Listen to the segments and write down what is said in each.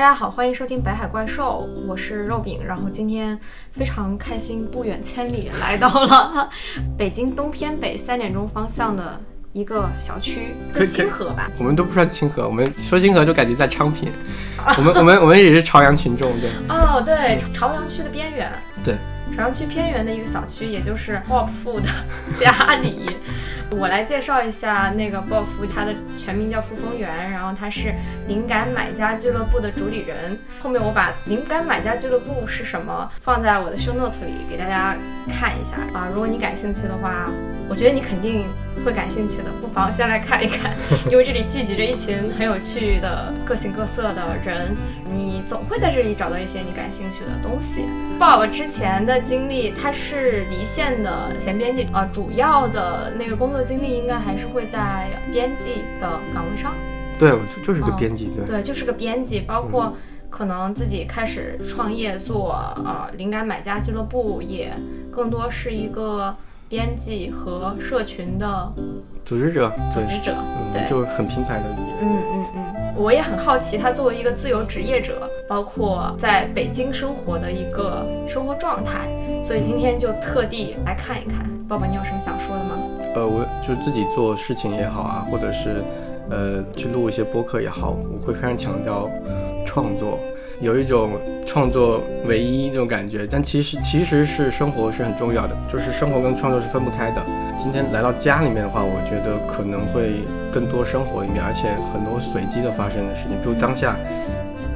大家好，欢迎收听《北海怪兽》，我是肉饼。然后今天非常开心，不远千里来到了 北京东偏北三点钟方向的一个小区，可清河吧？我们都不算清河，我们说清河就感觉在昌平。我们我们我们也是朝阳群众，对。哦，对，朝阳区的边缘。对。朝阳区偏远的一个小区，也就是富的家里。我来介绍一下那个 Bob 富，他的全名叫傅风源，然后他是灵感买家俱乐部的主理人。后面我把灵感买家俱乐部是什么放在我的 show notes 里给大家看一下啊。如果你感兴趣的话，我觉得你肯定会感兴趣的，不妨先来看一看，因为这里聚集着一群很有趣的、各形各色的人，你总会在这里找到一些你感兴趣的东西。Bob 之前的。经历，他是离线的前编辑啊，主要的那个工作经历应该还是会在编辑的岗位上。对，就就是个编辑，对，对，就是个编辑，包括可能自己开始创业做呃灵感买家俱乐部，也更多是一个编辑和社群的组织者，组织者，对，就是很平凡的。嗯嗯嗯。我也很好奇，他作为一个自由职业者，包括在北京生活的一个生活状态，所以今天就特地来看一看。爸爸，你有什么想说的吗？呃，我就自己做事情也好啊，或者是呃去录一些播客也好，我会非常强调创作。有一种创作唯一这种感觉，但其实其实是生活是很重要的，就是生活跟创作是分不开的。今天来到家里面的话，我觉得可能会更多生活一面，而且很多随机的发生的事情。比如当下，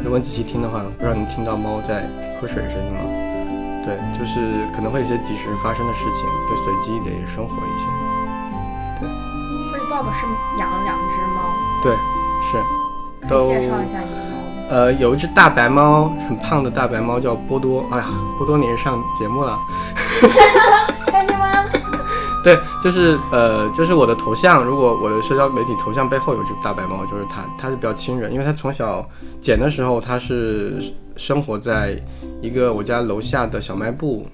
如果你仔细听的话，不知道你听到猫在喝水的声音吗？对，就是可能会有些即时发生的事情，会随机的生活一些。爸爸是养了两只猫。对，是。都介绍一下你的猫。呃，有一只大白猫，很胖的大白猫叫波多。哎呀，波多你也上节目了，开心吗？对，就是呃，就是我的头像，如果我的社交媒体头像背后有只大白猫，就是它，它是比较亲人，因为它从小捡的时候，它是生活在一个我家楼下的小卖部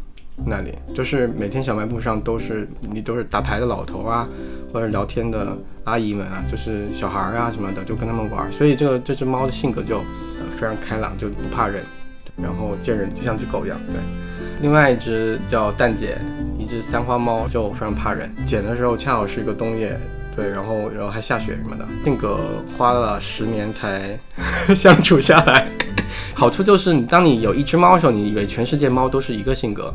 那里，就是每天小卖部上都是你都是打牌的老头啊，或者聊天的。阿姨们啊，就是小孩儿啊什么的，就跟他们玩，所以这个这只猫的性格就呃非常开朗，就不怕人，然后见人就像只狗一样。对，另外一只叫蛋姐，一只三花猫，就非常怕人。捡的时候恰好是一个冬夜，对，然后然后还下雪什么的，性格花了十年才相处下来。好处就是当你有一只猫的时候，你以为全世界猫都是一个性格；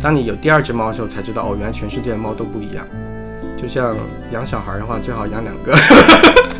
当你有第二只猫的时候，才知道哦，原来全世界的猫都不一样。就像养小孩的话，最好养两个。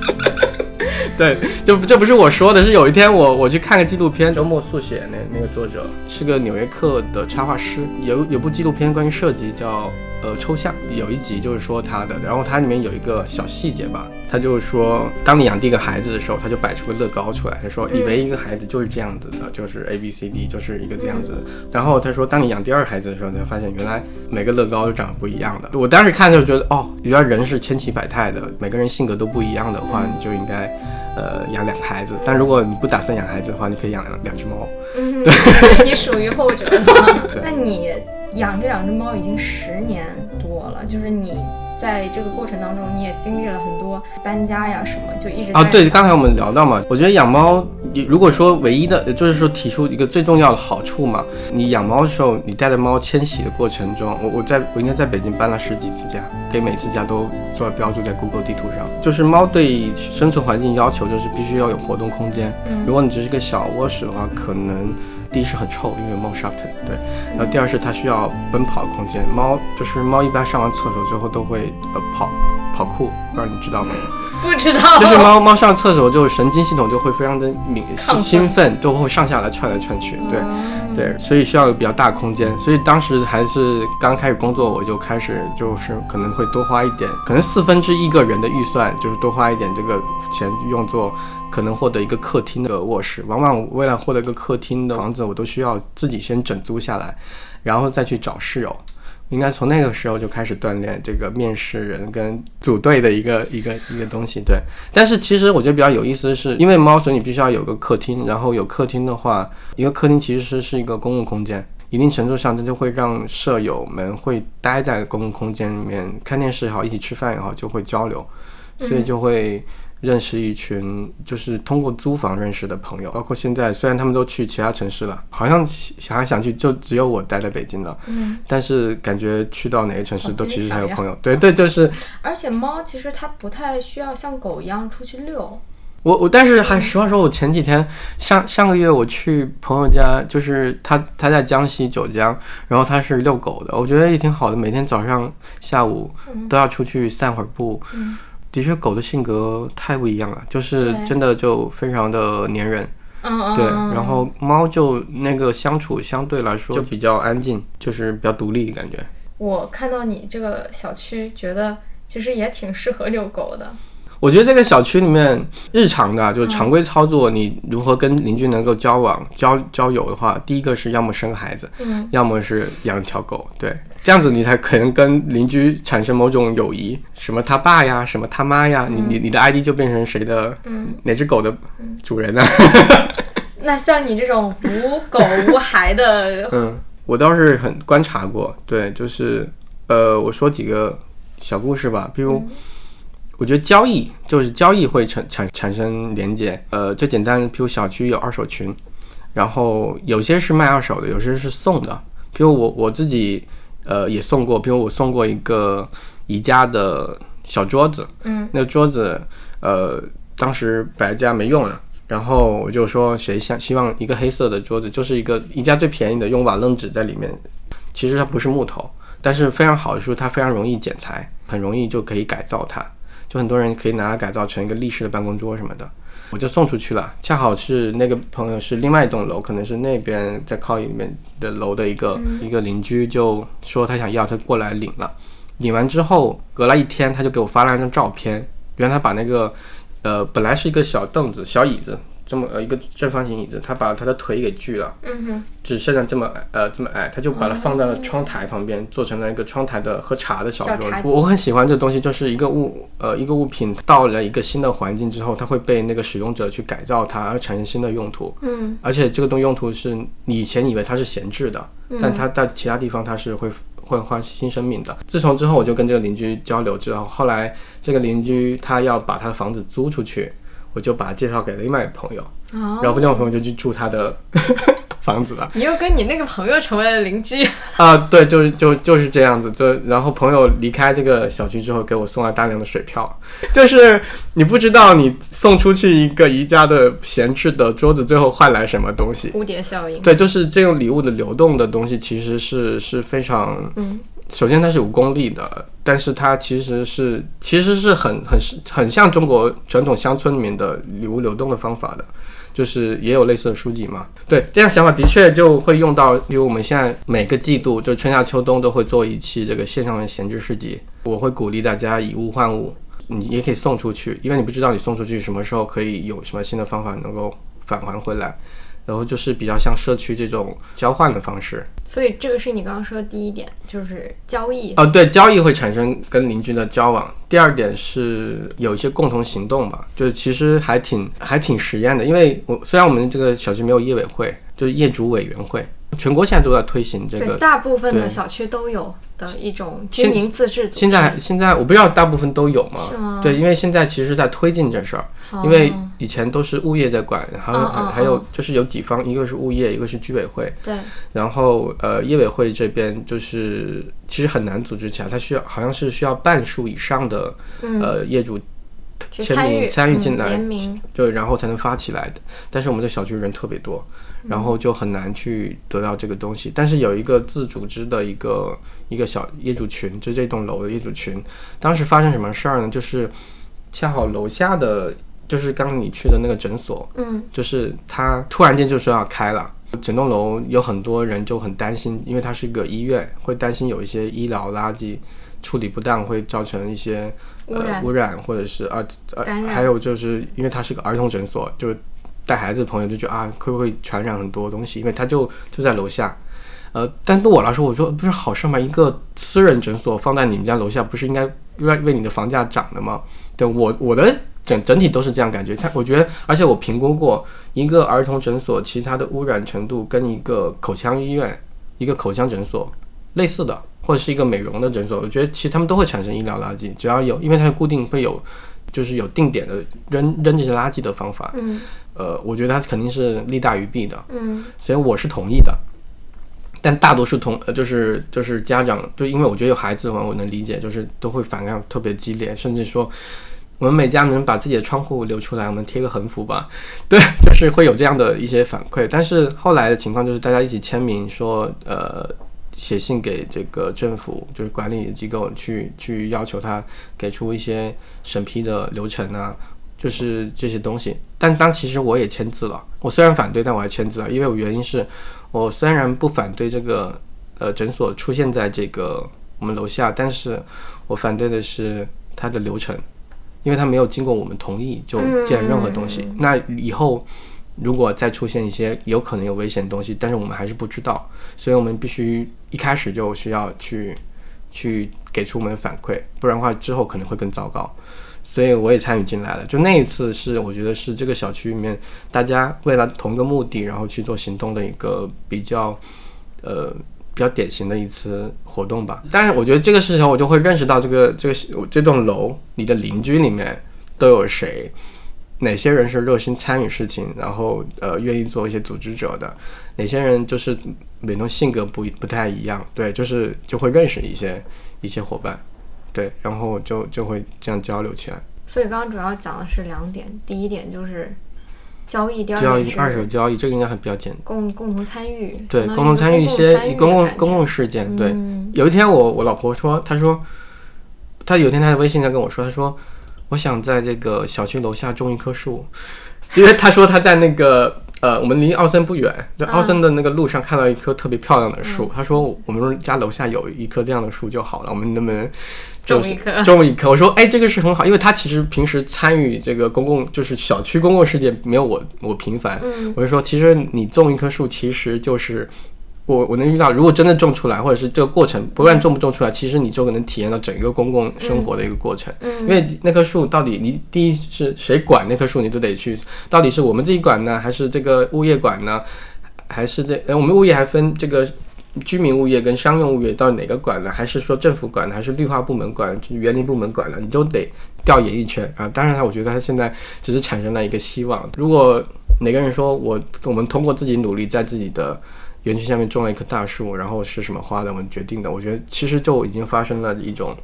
对，就这不是我说的，是有一天我我去看个纪录片，周末速写那那个作者是个纽约客的插画师，有有部纪录片关于设计叫。呃，抽象有一集就是说他的，然后它里面有一个小细节吧，他就是说，当你养第一个孩子的时候，他就摆出个乐高出来，他说以为一个孩子就是这样子的，就是 A B C D 就是一个这样子。然后他说，当你养第二个孩子的时候，你会发现原来每个乐高都长得不一样的。我当时看就觉得，哦，原来人是千奇百态的，每个人性格都不一样的话，你就应该呃养两个孩子。但如果你不打算养孩子的话，你可以养两两只猫。嗯，对，你属于后者。那你？养这两只猫已经十年多了，就是你在这个过程当中，你也经历了很多搬家呀什么，就一直啊。对，刚才我们聊到嘛，我觉得养猫，如果说唯一的，就是说提出一个最重要的好处嘛，你养猫的时候，你带着猫迁徙的过程中，我我在我应该在北京搬了十几次家，给每次家都做了标注在 Google 地图上。就是猫对生存环境要求就是必须要有活动空间，如果你只是个小卧室的话，可能。第一是很臭，因为猫砂盆，对。然后第二是它需要奔跑的空间。猫就是猫，一般上完厕所之后都会呃跑跑酷，不知道你知道吗？不知道。就是猫猫上厕所就神经系统就会非常的敏兴奋，都会上下来窜来窜去，对对，所以需要有比较大空间。所以当时还是刚开始工作，我就开始就是可能会多花一点，可能四分之一个人的预算就是多花一点这个钱用作。可能获得一个客厅的卧室，往往为了获得一个客厅的房子，我都需要自己先整租下来，然后再去找室友。应该从那个时候就开始锻炼这个面试人跟组队的一个 一个一个东西。对，但是其实我觉得比较有意思的是，因为猫，所以你必须要有个客厅。然后有客厅的话，一个客厅其实是一个公共空间，一定程度上它就会让舍友们会待在公共空间里面看电视也好，一起吃饭也好，就会交流，所以就会。认识一群就是通过租房认识的朋友，包括现在虽然他们都去其他城市了，好像想来想去就只有我待在北京了，嗯，但是感觉去到哪个城市都其实还有朋友。对对，就是 而且猫其实它不太需要像狗一样出去遛。我我，但是还实话说，我前几天上上个月我去朋友家，就是他他在江西九江，然后他是遛狗的，我觉得也挺好的，每天早上下午都要出去散会儿步。嗯的确，狗的性格太不一样了，就是真的就非常的粘人。对，嗯然后猫就那个相处相对来说就比较安静，就是比较独立感觉。我看到你这个小区，觉得其实也挺适合遛狗的。我觉得这个小区里面日常的就是常规操作，你如何跟邻居能够交往、交交友的话，第一个是要么生孩子，嗯，要么是养一条狗，对，这样子你才可能跟邻居产生某种友谊，什么他爸呀，什么他妈呀，你你你的 ID 就变成谁的，嗯，哪只狗的主人呢、那像你这种无狗无孩的，嗯，我倒是很观察过，对，就是呃，我说几个小故事吧，比如。我觉得交易就是交易会产产产生连接，呃，最简单的，比如小区有二手群，然后有些是卖二手的，有些是送的。比如我我自己，呃，也送过，比如我送过一个宜家的小桌子，嗯，那个桌子，呃，当时摆在家没用了，然后我就说谁想希望一个黑色的桌子，就是一个宜家最便宜的，用瓦楞纸在里面，其实它不是木头，但是非常好的是它非常容易剪裁，很容易就可以改造它。就很多人可以拿它改造成一个立式的办公桌什么的，我就送出去了。恰好是那个朋友是另外一栋楼，可能是那边在靠里面的楼的一个、一个邻居，就说他想要，他过来领了。领完之后，隔了一天，他就给我发了一张照片，原来他把那个呃本来是一个小凳子、小椅子，这么呃一个正方形椅子，他把他的腿给锯了。嗯哼，只剩下这么矮呃这么矮，他就把它放在了窗台旁边，做成了一个窗台的喝茶的小桌子。小我我很喜欢这东西，就是一个物呃一个物品到了一个新的环境之后，它会被那个使用者去改造它，而产生新的用途。嗯而且这个东用途是你以前以为它是闲置的，但它在其他地方它是会会换新生命的。自从之后，我就跟这个邻居交流之后，后来这个邻居他要把他的房子租出去，我就把他介绍给了另外一个朋友，哦，然后另外一个朋友就去住他的 房子了。你又跟你那个朋友成为了邻居。啊，对，就是就就是这样子，就然后朋友离开这个小区之后，给我送了大量的水票，就是你不知道你送出去一个宜家的闲置的桌子，最后换来什么东西。蝴蝶效应。对，就是这种礼物的流动的东西，其实是是非常，嗯，首先它是有功利的，但是它其实是其实是很很很像中国传统乡村里面的礼物流动的方法的。就是也有类似的书籍嘛，对，这样想法的确就会用到，比如我们现在每个季度就春夏秋冬都会做一期这个线上的闲置市集，我会鼓励大家以物换物，你也可以送出去，因为你不知道你送出去什么时候可以有什么新的方法能够返还回来，然后就是比较像社区这种交换的方式。所以这个是你刚刚说的第一点，就是交易。哦，对，交易会产生跟邻居的交往。第二点是有一些共同行动吧，就是其实还挺还挺实验的。因为我虽然我们这个小区没有业委会，就是业主委员会，全国现在都在推行这对，个。大部分的小区都有的一种居民自治组织。现在现在我不知道大部分都有吗？是吗对，因为现在其实在推进这事儿，哦因为以前都是物业在管，还有、还有嗯就是有几方，一个是物业，一个是居委会。对，然后呃，业委会这边就是其实很难组织起来，它需要好像是需要半数以上的、呃业主签名参与进来。就然后才能发起来的。但是我们的小区人特别多，然后就很难去得到这个东西。但是有一个自组织的一个一个小业主群，就这栋楼的业主群，当时发生什么事儿呢？就是恰好楼下的就是刚刚你去的那个诊所，嗯，就是他突然间就说要开了。整栋楼有很多人就很担心，因为它是一个医院，会担心有一些医疗垃圾处理不当，会造成一些污染呃、污染，或者是啊呃还有就是因为它是个儿童诊所，就带孩子的朋友就觉得啊会不会传染很多东西，因为他就就在楼下。呃，但对我来说，我说不是好事吗？一个私人诊所放在你们家楼下，不是应该为为你的房价涨的吗？对我我的整整体都是这样感觉。它我觉得，而且我评估过，一个儿童诊所其实它的污染程度跟一个口腔医院、一个口腔诊所类似的，或者是一个美容的诊所，我觉得其实他们都会产生医疗垃圾，只要有，因为它固定会有就是有定点的扔扔这些垃圾的方法，嗯呃，我觉得它肯定是利大于弊的，嗯所以我是同意的。但大多数同呃就是就是家长，就因为我觉得有孩子的话，我能理解，就是都会反抗特别激烈，甚至说我们每家能把自己的窗户留出来，我们贴个横幅吧，对，就是会有这样的一些反馈。但是后来的情况就是大家一起签名说，呃，写信给这个政府，就是管理机构去去要求他给出一些审批的流程啊，就是这些东西。但当其实我也签字了，我虽然反对，但我还签字了，因为我原因是我虽然不反对这个呃诊所出现在这个我们楼下，但是我反对的是它的流程，因为它没有经过我们同意就建任何东西。那以后如果再出现一些有可能有危险的东西，但是我们还是不知道，所以我们必须一开始就需要去去给出我们的反馈，不然的话之后可能会更糟糕。所以我也参与进来了。就那一次是我觉得是这个小区里面大家为了同一个目的，然后去做行动的一个比较呃比较典型的一次活动吧。但是我觉得这个事情我就会认识到这个这个这栋楼你的邻居里面都有谁。哪些人是热心参与事情，然后呃愿意做一些组织者的？哪些人就是每种性格不不太一样？对，就是就会认识一些一些伙伴，对，然后就就会这样交流起来。所以刚刚主要讲的是两点，第一点就是交易，第二交易是二手交易，这个应该还比较简单共共同参与，对，相当于共同参与一些公共公共事件。对，嗯有一天我我老婆说，她说，她有一天她的微信上跟我说，她说我想在这个小区楼下种一棵树，因为她说她在那个呃我们离奥森不远，就奥森的那个路上看到一棵特别漂亮的树，他说我们家楼下有一棵这样的树就好了，我们能不能？种一棵。种一棵，我说，哎，这个是很好，因为他其实平时参与这个公共，就是小区公共事件没有我我频繁，嗯。我就说，其实你种一棵树，其实就是我我能遇到，如果真的种出来，或者是这个过程，不论种不种出来，其实你就能体验到整个公共生活的一个过程。嗯因为那棵树到底你第一是谁管那棵树，你都得去，到底是我们自己管呢，还是这个物业管呢？还是这呃我们物业还分这个居民物业跟商用物业到底哪个管呢？还是说政府管呢？还是绿化部门管？园林部门管呢？你都得调研一圈啊！当然，了我觉得他现在只是产生了一个希望。如果哪个人说我我们通过自己努力，在自己的园区下面种了一棵大树，然后是什么花的，我们决定的，我觉得其实就已经发生了一种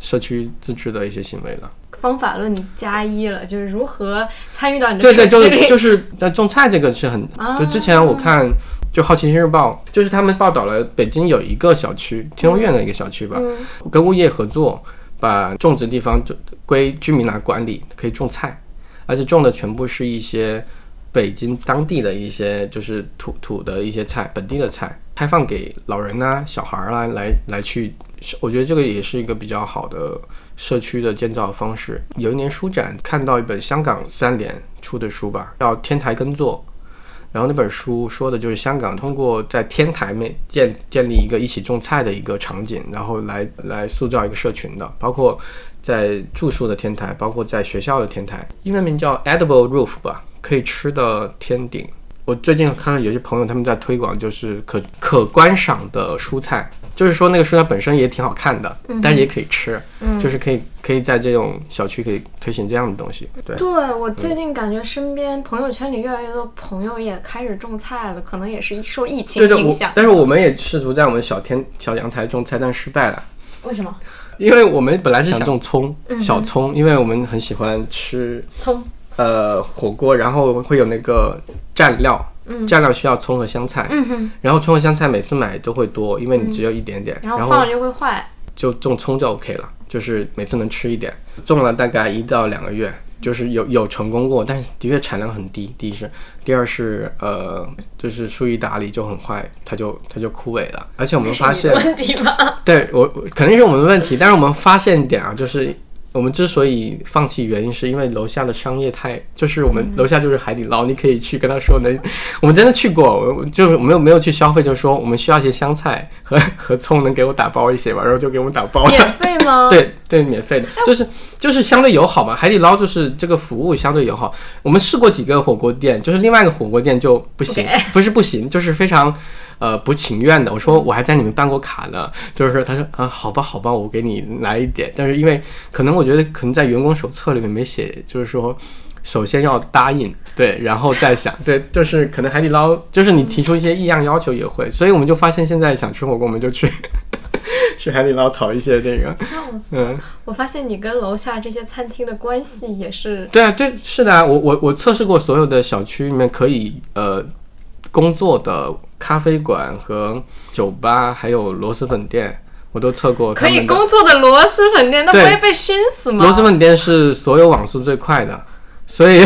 社区自治的一些行为了。方法论加一了，就是如何参与到你的对对，就是。就是那种菜这个是很，啊就之前我看就《好奇心日报》，就是他们报道了北京有一个小区，天通苑的一个小区吧，嗯跟物业合作，把种植地方就归居民来管理，可以种菜，而且种的全部是一些北京当地的一些就是土土的一些菜，本地的菜，开放给老人呐、小孩儿啦来来去，我觉得这个也是一个比较好的社区的建造方式。有一年书展看到一本香港三联出的书吧，叫《天台耕作》。然后那本书说的就是香港通过在天台面建建立一个一起种菜的一个场景，然后来来塑造一个社群的，包括在住宿的天台，包括在学校的天台，英文名叫 Edible Roof 吧，可以吃的天顶。我最近看到有些朋友他们在推广，就是可可观赏的蔬菜，就是说那个蔬菜本身也挺好看的，但是也可以吃，嗯就是可以可以在这种小区可以推行这样的东西。对，对我最近感觉身边朋友圈里越来越多朋友也开始种菜了，可能也是受疫情对对，我影响。但是我们也试图在我们小天小阳台种菜，但失败了。为什么？因为我们本来是想种葱，小葱，因为我们很喜欢吃葱，呃火锅，然后会有那个蘸料，蘸料需要葱和香菜，然后葱和香菜每次买都会多，因为你只有一点点，然后放了就会坏。就种葱就 OK 了，就是每次能吃一点，种了大概一到两个月，就是有有成功过，但是的确产量很低。第一是，第二是呃，就是疏于打理就很坏，它就它就枯萎了。而且我们发现问题吗？对我我肯定是我们的问题，但是我们发现一点啊，就是我们之所以放弃，原因是因为楼下的商业太，就是我们楼下就是海底捞，你可以去跟他说能，我们真的去过，我就是没有没有去消费，就是说我们需要一些香菜和和葱，能给我打包一些吧，然后就给我们打包了。免费吗？对对，免费的，就是就是相对友好嘛。海底捞就是这个服务相对友好。我们试过几个火锅店，就是另外一个火锅店就不行不是不行，就是非常呃不情愿的。我说我还在你们办过卡呢，就是说他说啊好吧好吧，我给你来一点。但是因为可能我觉得可能在员工手册里面没写，就是说首先要答应，对，然后再想，对，就是可能海底捞就是你提出一些异样要求也会，所以我们就发现现在想吃火锅，我们就去 去海底捞讨一些这个，笑死嗯。我发现你跟楼下这些餐厅的关系也是，对啊，对，是的啊，我我我测试过所有的小区里面可以呃工作的咖啡馆和酒吧，还有螺蛳粉店，我都测过可以。工作的螺蛳粉店，那不会被熏死吗？螺蛳粉店是所有网速最快的，所以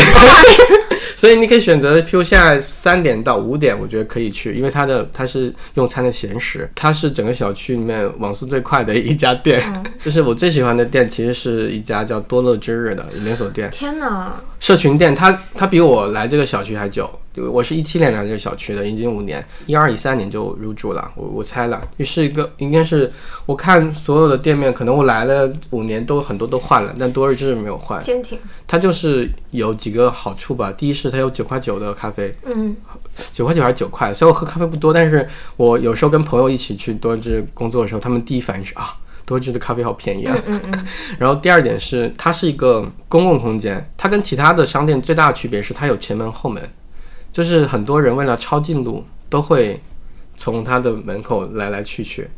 所以你可以选择，譬如现在三点到五点，我觉得可以去，因为它的它是用餐的闲时，它是整个小区里面网速最快的一家店。就是我最喜欢的店，其实是一家叫多乐之日的连锁店。天哪！社群店，它它比我来这个小区还久，我是一七年来这个小区的，已经五年，一二一三年就入住了，我我猜了，是一个应该是我看所有的店面，可能我来了五年都很多都换了，但多日志没有换，坚挺，它就是有几个好处吧，第一是它有九块九的咖啡，嗯，九块九还是九块，虽然我喝咖啡不多，但是我有时候跟朋友一起去多日工作的时候，他们第一反应是啊。多日的咖啡好便宜啊！嗯嗯 然后第二点是，它是一个公共空间，它跟其他的商店最大的区别是它有前门后门，就是很多人为了抄近路，都会从他的门口来来去去。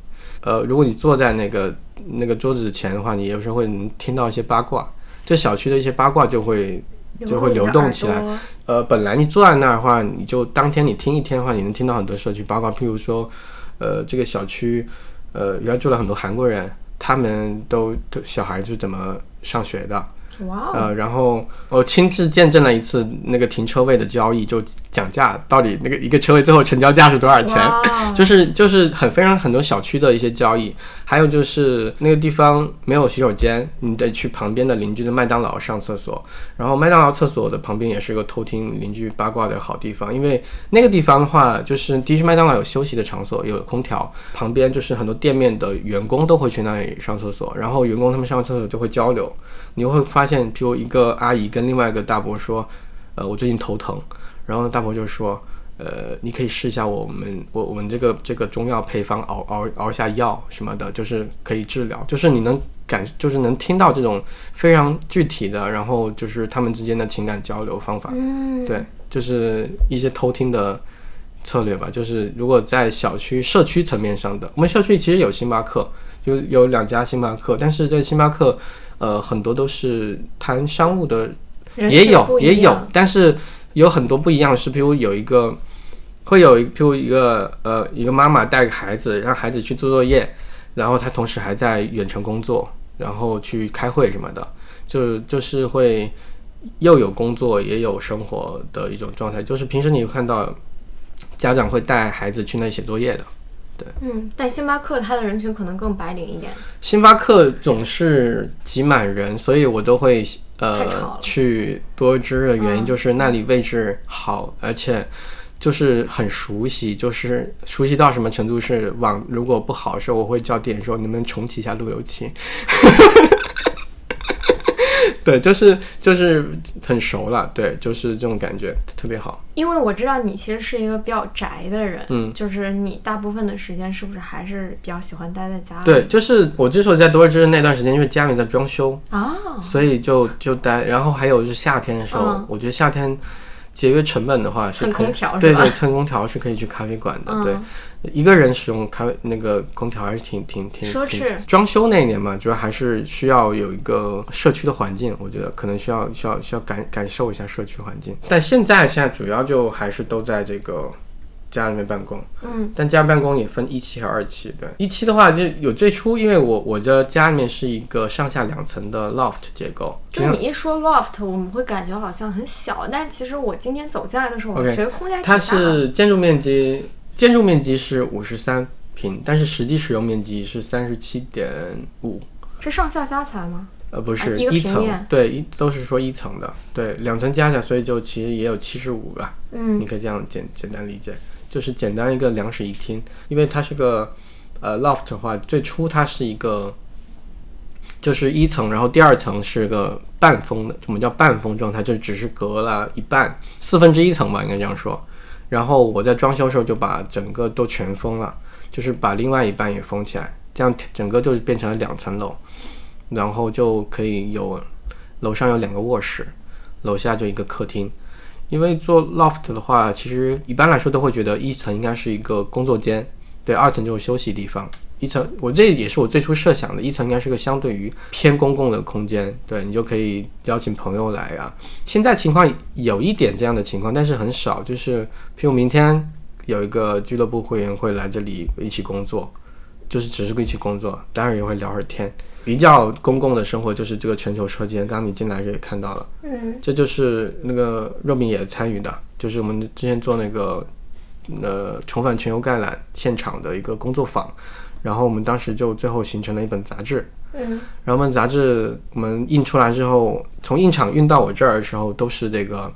呃，如果你坐在那个那个桌子前的话，你有时候会能听到一些八卦，这小区的一些八卦就会就会流动起来。呃，本来你坐在那儿的话，你就当天你听一天的话，你能听到很多社区八卦，譬如说，呃，这个小区，呃，原来住了很多韩国人，他们都都小孩是怎么上学的，呃，然后我亲自见证了一次那个停车位的交易，就讲价，到底那个一个车位最后成交价是多少钱？就是就是很非常很多小区的一些交易，还有就是那个地方没有洗手间，你得去旁边的邻居的麦当劳上厕所，然后麦当劳厕所的旁边也是个偷听邻居八卦的好地方，因为那个地方的话，就是第一是麦当劳有休息的场所，有空调，旁边就是很多店面的员工都会去那里上厕所，然后员工他们上完厕所就会交流，你会发现，比如一个阿姨跟另外一个大伯说，呃，我最近头疼，然后大伯就说。呃，你可以试一下我们我我们这个这个中药配方熬熬熬下药什么的，就是可以治疗，就是你能感就是能听到这种非常具体的，然后就是他们之间的情感交流方法，嗯，对，就是一些偷听的策略吧。就是如果在小区社区层面上的，我们社区其实有星巴克，就有两家星巴克，但是这星巴克呃很多都是谈商务的也有也有，但是有很多不一样是，比如有一个会有一，譬如一个呃一个妈妈带个孩子，让孩子去做作业，然后她同时还在远程工作，然后去开会什么的，就就是会又有工作也有生活的一种状态。就是平时你会看到家长会带孩子去那里写作业的。嗯，但星巴克它的人群可能更白领一点，星巴克总是挤满人，所以我都会呃去多知的原因嗯就是那里位置好，而且就是很熟悉，就是熟悉到什么程度是网如果不好的时候，我会叫店员说能不能重启一下路由器。对，就是就是很熟了，对，就是这种感觉特别好。因为我知道你其实是一个比较宅的人，嗯，就是你大部分的时间是不是还是比较喜欢待在家里？对，就是我之所以在多芝那段时间，因为家里在装修，啊，所以就就待，然后还有就是夏天的时候，嗯我觉得夏天节约成本的话是可以蹭空调是吧对对，蹭空调是可以去咖啡馆的。嗯对，一个人使用开那个空调还是挺挺挺奢侈装修那一年嘛，主要还是需要有一个社区的环境，我觉得可能需要需要需要感感受一下社区环境。但现在现在主要就还是都在这个。家里面办公，嗯，但家办公也分一期和二期。对，一期的话就有最初，因为我我的家里面是一个上下两层的 loft 结构，就你一说 loft，我们会感觉好像很小，但其实我今天走进来的时候，我觉得空间它。是建筑面积，建筑面积是五十三平，但是实际使用面积是三十七点五。是上下加起来吗？呃，不是、啊一一层，对，一都是说一层的，对，两层加起来，所以就其实也有七十五吧，嗯你可以这样简简单理解，就是简单一个两室一厅，因为它是个呃 loft 的话，最初它是一个就是一层，然后第二层是个半封的，我们叫半封状态，就只是隔了一半四分之一层吧，应该这样说。然后我在装修的时候就把整个都全封了，就是把另外一半也封起来，这样整个就变成了两层楼，然后就可以有楼上有两个卧室，楼下就一个客厅。因为做 loft 的话，其实一般来说都会觉得一层应该是一个工作间，对，二层就是休息地方。一层，我这也是我最初设想的，一层应该是个相对于偏公共的空间，对你就可以邀请朋友来啊。现在情况有一点这样的情况，但是很少，就是譬如明天有一个俱乐部会员会来这里一起工作，就是只是一起工作，当然也会聊会儿天。比较公共的生活就是这个全球车间，刚刚你进来时也看到了，嗯，这就是那个肉饼也参与的，就是我们之前做那个呃重返全球概览现场的一个工作坊。然后我们当时就最后形成了一本杂志，嗯，然后我们杂志我们印出来之后，从印厂运到我这儿的时候，都是这个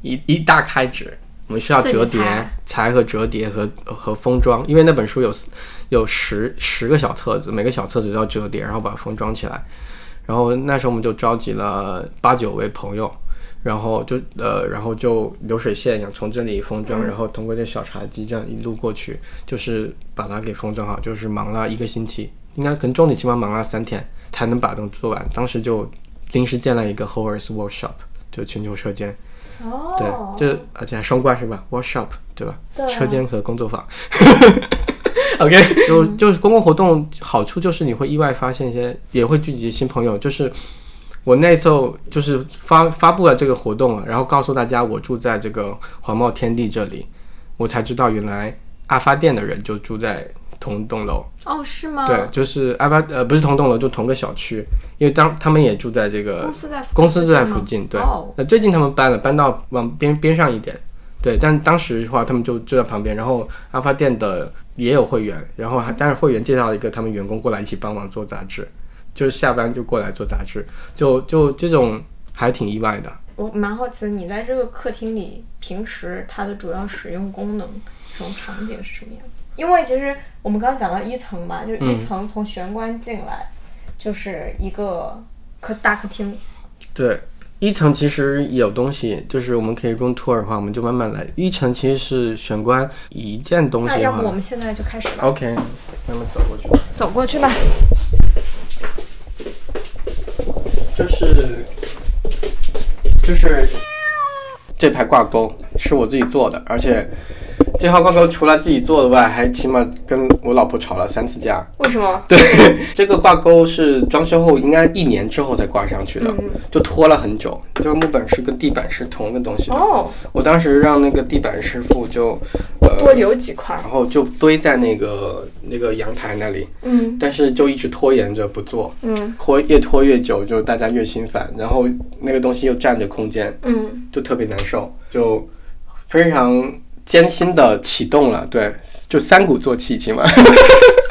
一一大开纸，我们需要折叠裁和折叠和和封装，因为那本书有有十十个小册子，每个小册子都要折叠，然后把它封装起来。然后那时候我们就召集了八九位朋友。然后就呃，然后就流水线一样从这里封装，然后通过这小茶几这样一路过去，就是把它给封装好，就是忙了一个星期，应该可能重点起码忙了三天才能把东西做完。当时就临时建了一个 Hovers Workshop，就全球车间。哦，对，就而且还双关是吧？Workshop 对吧？对，车间和工作坊。OK，就就是公共活动好处就是你会意外发现一些，也会聚集新朋友，就是。我那时候就是发发布了这个活动，然后告诉大家我住在这个黄茂天地这里，我才知道原来阿发店的人就住在同栋楼。哦，是吗？对，就是阿发呃不是同栋楼，就同个小区，因为当他们也住在这个公司在公司在附近。对，那最近他们搬了，搬到往边边上一点。对，但当时的话他们就就在旁边，然后阿发店的也有会员，然后还但是会员介绍一个他们员工过来一起帮忙做杂志。就是下班就过来做杂志，就就这种还挺意外的。我蛮好奇，你在这个客厅里，平时它的主要使用功能，这种场景是什么样？因为其实我们刚刚讲到一层嘛，就是一层从玄关进来就是一个客大客厅。对，一层其实有东西，就是我们可以 room tour 的话，我们就慢慢来。一层其实是玄关一件东西。那要不我们现在就开始吧。OK，慢慢走过去吧。走过去吧。就是就是这排挂钩是我自己做的，而且。这号挂钩除了自己做的外，还起码跟我老婆吵了三次架。为什么？对，这个挂钩是装修后应该一年之后才挂上去的，就拖了很久。这个木板是跟地板是同一个东西。哦。我当时让那个地板师傅就呃多留几块，然后就堆在那个那个阳台那里。嗯。但是就一直拖延着不做。嗯。拖越拖越久，就大家越心烦，然后那个东西又占着空间。嗯。就特别难受，就非常。艰辛的启动了，对，就三鼓作气，起码，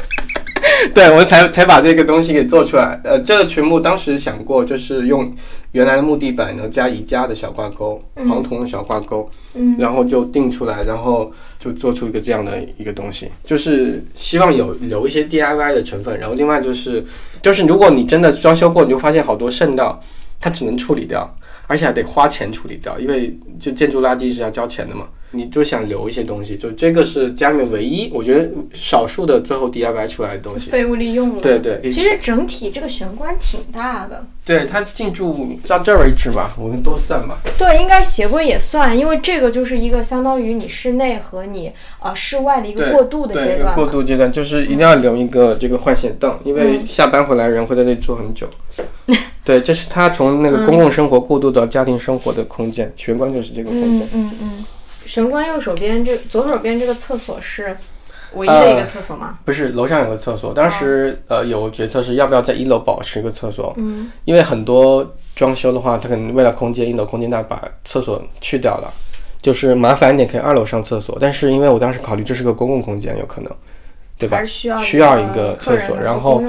对我才才把这个东西给做出来。呃，这个群目当时想过，就是用原来的木地板，然后加宜家的小挂钩，黄铜的小挂钩，嗯，然后就定出来，然后就做出一个这样的一个东西，就是希望有留一些 DIY 的成分。然后另外就是，就是如果你真的装修过，你就发现好多渗料，它只能处理掉，而且还得花钱处理掉，因为就建筑垃圾是要交钱的嘛。你就想留一些东西，就这个是家里面唯一我觉得少数的最后 DIY 出来的东西，废物利用了。对对，其实整体这个玄关挺大的。对它进驻到这儿为止吧，我们都算吧。对，应该鞋柜也算，因为这个就是一个相当于你室内和你呃室外的一个过渡的阶段。过渡阶段就是一定要留一个这个换鞋凳，因为下班回来人会在那里坐很久。对，这是他从那个公共生活过渡到家庭生活的空间，玄关就是这个空间。嗯嗯。玄关右手边这左手边这个厕所是唯一的一个厕所吗？不是，楼上有个厕所。当时呃有决策是要不要在一楼保持一个厕所，嗯，因为很多装修的话，他可能为了空间，一楼空间大，把厕所去掉了，就是麻烦一点可以二楼上厕所。但是因为我当时考虑这是个公共空间，有可能。对吧？需要一个厕所，然后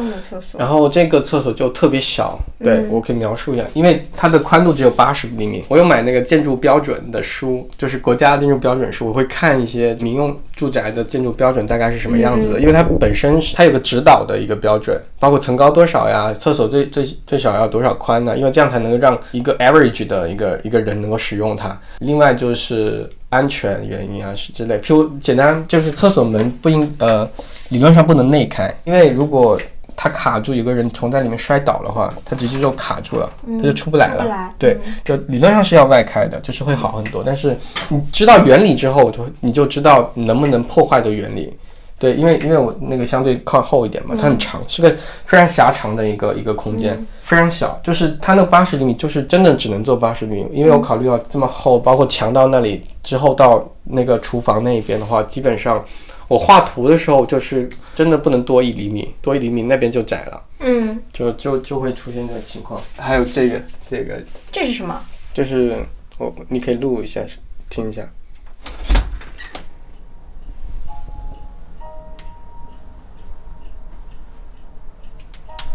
然后这个厕所就特别小，对我可以描述一下，因为它的宽度只有八十厘米。我有买那个建筑标准的书，就是国家建筑标准书，我会看一些民用住宅的建筑标准大概是什么样子的，因为它本身是它有个指导的一个标准，包括层高多少呀，厕所最最最少要多少宽呢？因为这样才能够让一个 average 的一个一个人能够使用它。另外就是安全原因啊是之类。譬如简单就是厕所门不应呃理论上不能内开，因为如果它卡住，有个人从在里面摔倒的话，它直接就卡住了，它就出不来了。对，就理论上是要外开的，就是会好很多。但是你知道原理之后，就你就知道你能不能破坏这个原理。对，因为因为我那个相对靠后一点嘛，它很长，是个非常狭长的一个一个空间，非常小。就是它那八十厘米，就是真的只能做八十厘米，因为我考虑到这么厚，包括墙到那里之后到那个厨房那一边的话，基本上我画图的时候就是真的不能多一厘米，多一厘米那边就窄了，嗯，就就就会出现这个情况。还有这个这个这是什么？就是我你可以录一下听一下。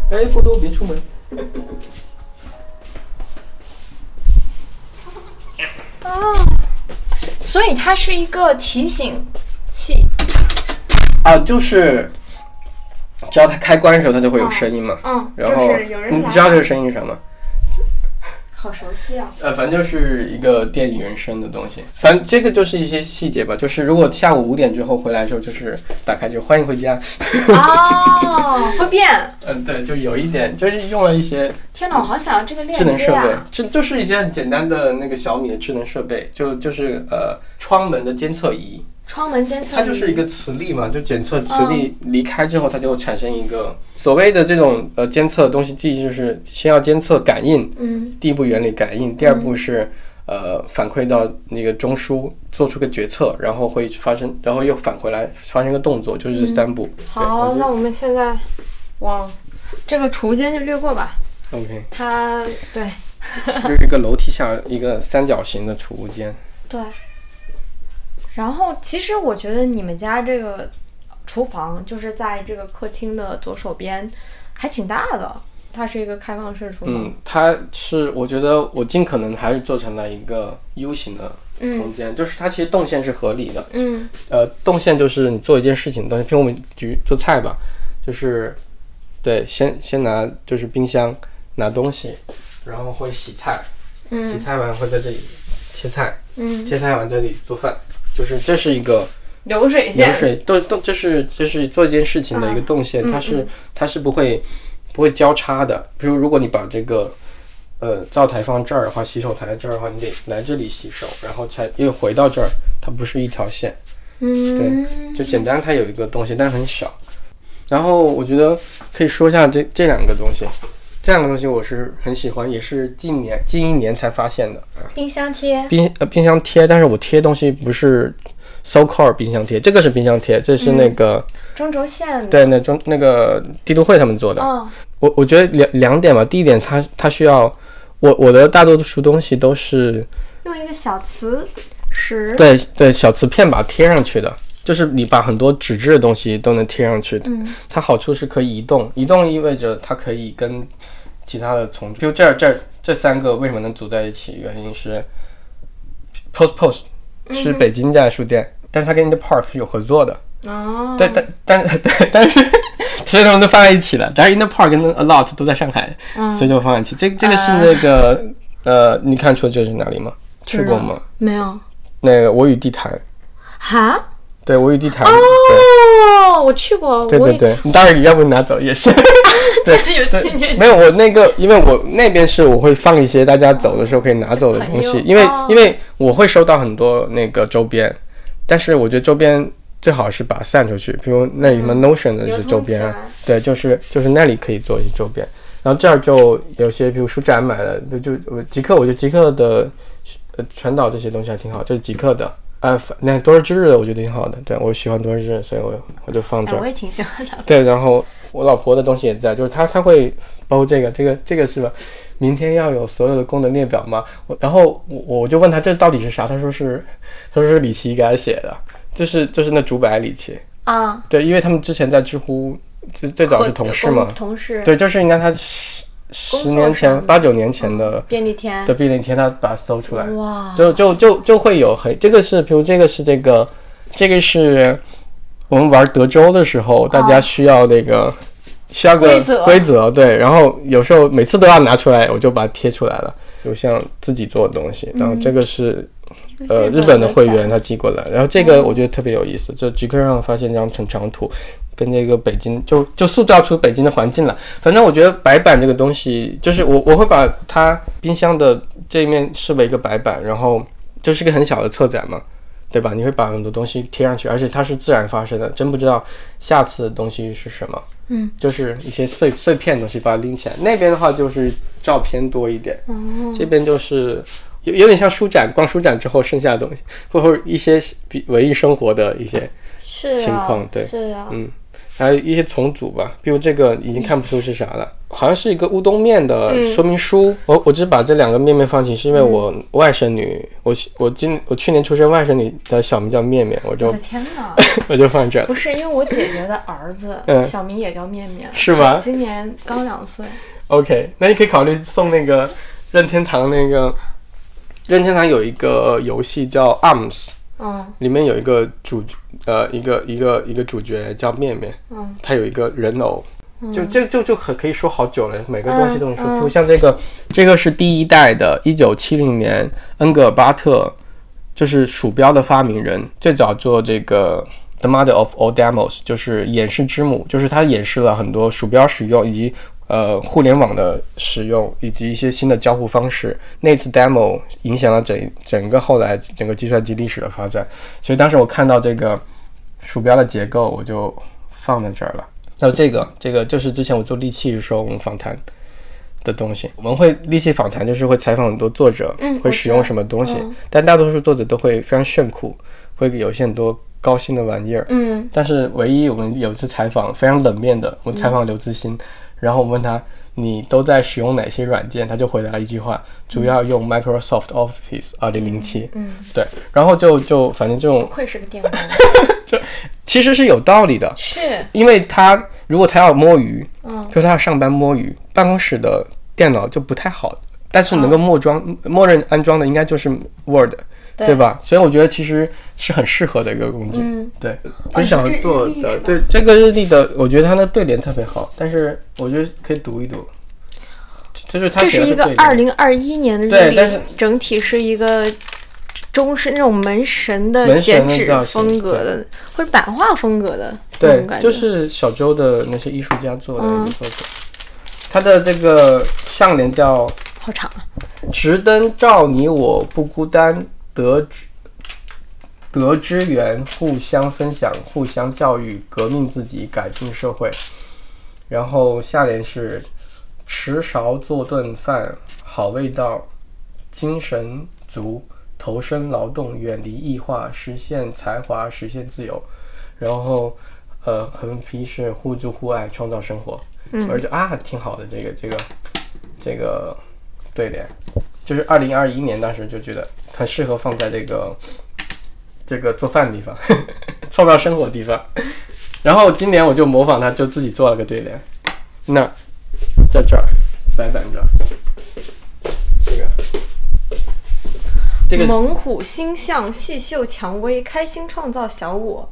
哎，不多别出门。哦，所以它是一个提醒器。啊，就是只要它开关的时候，它就会有声音嘛。嗯，然后你知道这个声音是什么？好熟悉啊。呃，反正就是一个电影原声的东西。反正这个就是一些细节吧。就是如果下午五点之后回来的时候，就是打开就欢迎回家。哦，会变。嗯，对，就有一点，就是用了一些天哪，我好想要这个链智能设备接啊！，这就是一些很简单的那个小米的智能设备，就就是呃窗门的监测仪，窗门监测，它就是一个磁力嘛，就检测磁力离开之后，它就产生一个所谓的这种呃监测的东西，第一就是先要监测感应，嗯第一步原理感应，第二步是、呃反馈到那个中枢做出个决策，然后会发生，然后又返回来发生个动作，就是这三步。好，那我们现在往这个储物间就略过吧。OK，它对 就是一个楼梯下一个三角形的储物间。对。然后其实我觉得你们家这个厨房就是在这个客厅的左手边，还挺大的。它是一个开放式厨房。嗯，它是我觉得我尽可能还是做成了一个 U 型的空间，就是它其实动线是合理的。嗯呃，动线就是你做一件事情的东西，譬如我们举做菜吧，就是对，先先拿就是冰箱拿东西，然后会洗菜，洗嗯菜完会在这里切菜，嗯，切菜完这里做饭，就是这是一个流水线流。水都都这是这是做一件事情的一个动线，嗯它是它是不会不会交叉的。比如如果你把这个呃灶台放这儿的话，洗手台在这儿的话，你得来这里洗手，然后才又回到这儿，它不是一条线。嗯，就简单，它有一个东西，但很小。然后我觉得可以说一下这这两个东西，这两个东西我是很喜欢，也是近年近一年才发现的。冰箱贴。冰呃冰箱贴，但是我贴东西不是 so called 冰箱贴，这个是冰箱贴，这是那个、中轴线。对那中那个帝都会他们做的。哦我我觉得两两点吧，第一点它它需要我我的大多数东西都是用一个小磁石。对对小磁片把它贴上去的，就是你把很多纸质的东西都能贴上去的。嗯它好处是可以移动，移动意味着它可以跟其他的从，就这儿这儿这三个为什么能组在一起？原因是 Post Post 是北京家的书店，但是它跟 In The Park 是有合作的。哦。但但但对，但 是 所以他们都放在一起了。但是 In the Park 跟 A Lot 都在上海，所以就放在一起。这这个是那个呃，你看出这是哪里吗？去过吗？没有。那个我与地坛，哈？对我与地毯，哦，我去过。我对对对对，你当然要不拿走也是。对 有纪念。没有，我那个，因为我那边是我会放一些大家走的时候可以拿走的东西，因为哦因为我会收到很多那个周边，但是我觉得周边最好是把它散出去，比如那里什么 Notion 的流是周边对，就是就是那里可以做一些周边，然后这儿就有些比如书展买的，就就我极客，我觉得极客的呃传导这些东西还挺好，这是极客的。啊，反那多日之日的我觉得挺好的，对我喜欢多日之日，所以我我就放这哎，儿。我也挺喜欢的。对，然后我老婆的东西也在，就是她她会包这个这个这个是吧？明天要有所有的功能列表吗？我然后我我就问她这到底是啥？她说是她说是李琦给她写的，就是就是那竹白李琦。啊。对，因为他们之前在知乎最最早是同事嘛，同事。对，就是应该他十年前八九年前的便利贴。的便利贴，他把它搜出来，哇。就就就就会有很这个是，比如这个是这个，这个是我们玩德州的时候，大家需要那个、需要个规则规则，对，然后有时候每次都要拿出来，我就把它贴出来了，就像自己做的东西。然后这个是呃日本的会员他寄过来，然后这个我觉得特别有意思，就极客上发现一张成长图，跟这个北京就就塑造出北京的环境了。反正我觉得白板这个东西，就是我我会把它冰箱的这一面视为一个白板，然后就是个很小的策展嘛。对吧？你会把很多东西贴上去，而且它是自然发生的，真不知道下次的东西是什么。嗯，就是一些碎碎片东西把它拎起来。那边的话就是照片多一点，这边就是有有点像书展，逛书展之后剩下的东西，或者一些比文艺生活的一些情况。对，是啊，嗯。还有一些重组吧，比如这个已经看不出是啥了，好像是一个乌冬面的说明书。我我只把这两个面面放进，是因为我外甥女，我我今我去年出生，外甥女的小名叫面面，我就我的天哪，我就放这。不是因为我姐姐的儿子小名也叫面面，是吧？今年刚两岁。OK，那你可以考虑送那个任天堂那个任天堂有一个游戏叫 Arms。嗯，里面有一个主，呃，一个一个一个主角叫面面，嗯，他有一个人偶，就这就就可可以说好久了，每个东西都能说。就像这个，这个是第一代的，一九七零年，恩格尔巴特就是鼠标的发明人，最早做这个 The Mother of All Demos，就是演示之母，就是他演示了很多鼠标使用以及。呃，互联网的使用以及一些新的交互方式，那次 demo 影响了整整个后来整个计算机历史的发展。所以当时我看到这个鼠标的结构，我就放在这儿了。还有这个，这个就是之前我做利器的时候我们访谈的东西。我们会利器访谈，就是会采访很多作者，会使用什么东西，但大多数作者都会非常炫酷，会有一些很多高新的玩意儿。嗯，但是唯一我们有一次采访非常冷面的，我们采访刘慈欣。然后我问他，你都在使用哪些软件？他就回答了一句话：主要用 Microsoft Office 二零零七。嗯，对。然后就就反正这种，不愧是个电工。就其实是有道理的，是因为他如果他要摸鱼，嗯，就他要上班摸鱼，办公室的电脑就不太好。但是能够默装、默认安装的应该就是 Word。对吧？所以我觉得其实是很适合的一个工具。嗯，对，不是想做的。对，这个日历的，我觉得它的对联特别好，但是我觉得可以读一读。就是它这是一个二零二一年的日历，但是整体是一个中式那种门神的剪纸风格的，或者版画风格的。对，就是小周的那些艺术家做的一个作品。它的这个上联叫“好长啊”，直灯照你我不孤单。得知得知源，互相分享，互相教育，革命自己，改进社会。然后下联是持勺做顿饭，好味道，精神足，投身劳动，远离异化，实现才华，实现自由。然后呃，横批是互助互爱，创造生活。嗯，而且啊，挺好的，这个这个这个对联，就是二零二一年当时就觉得。很适合放在这个这个做饭的地方，创造生活的地方。然后今年我就模仿他，就自己做了个对联。那在这儿摆板这儿，这个这个猛虎星象，细嗅蔷薇，开心创造小我。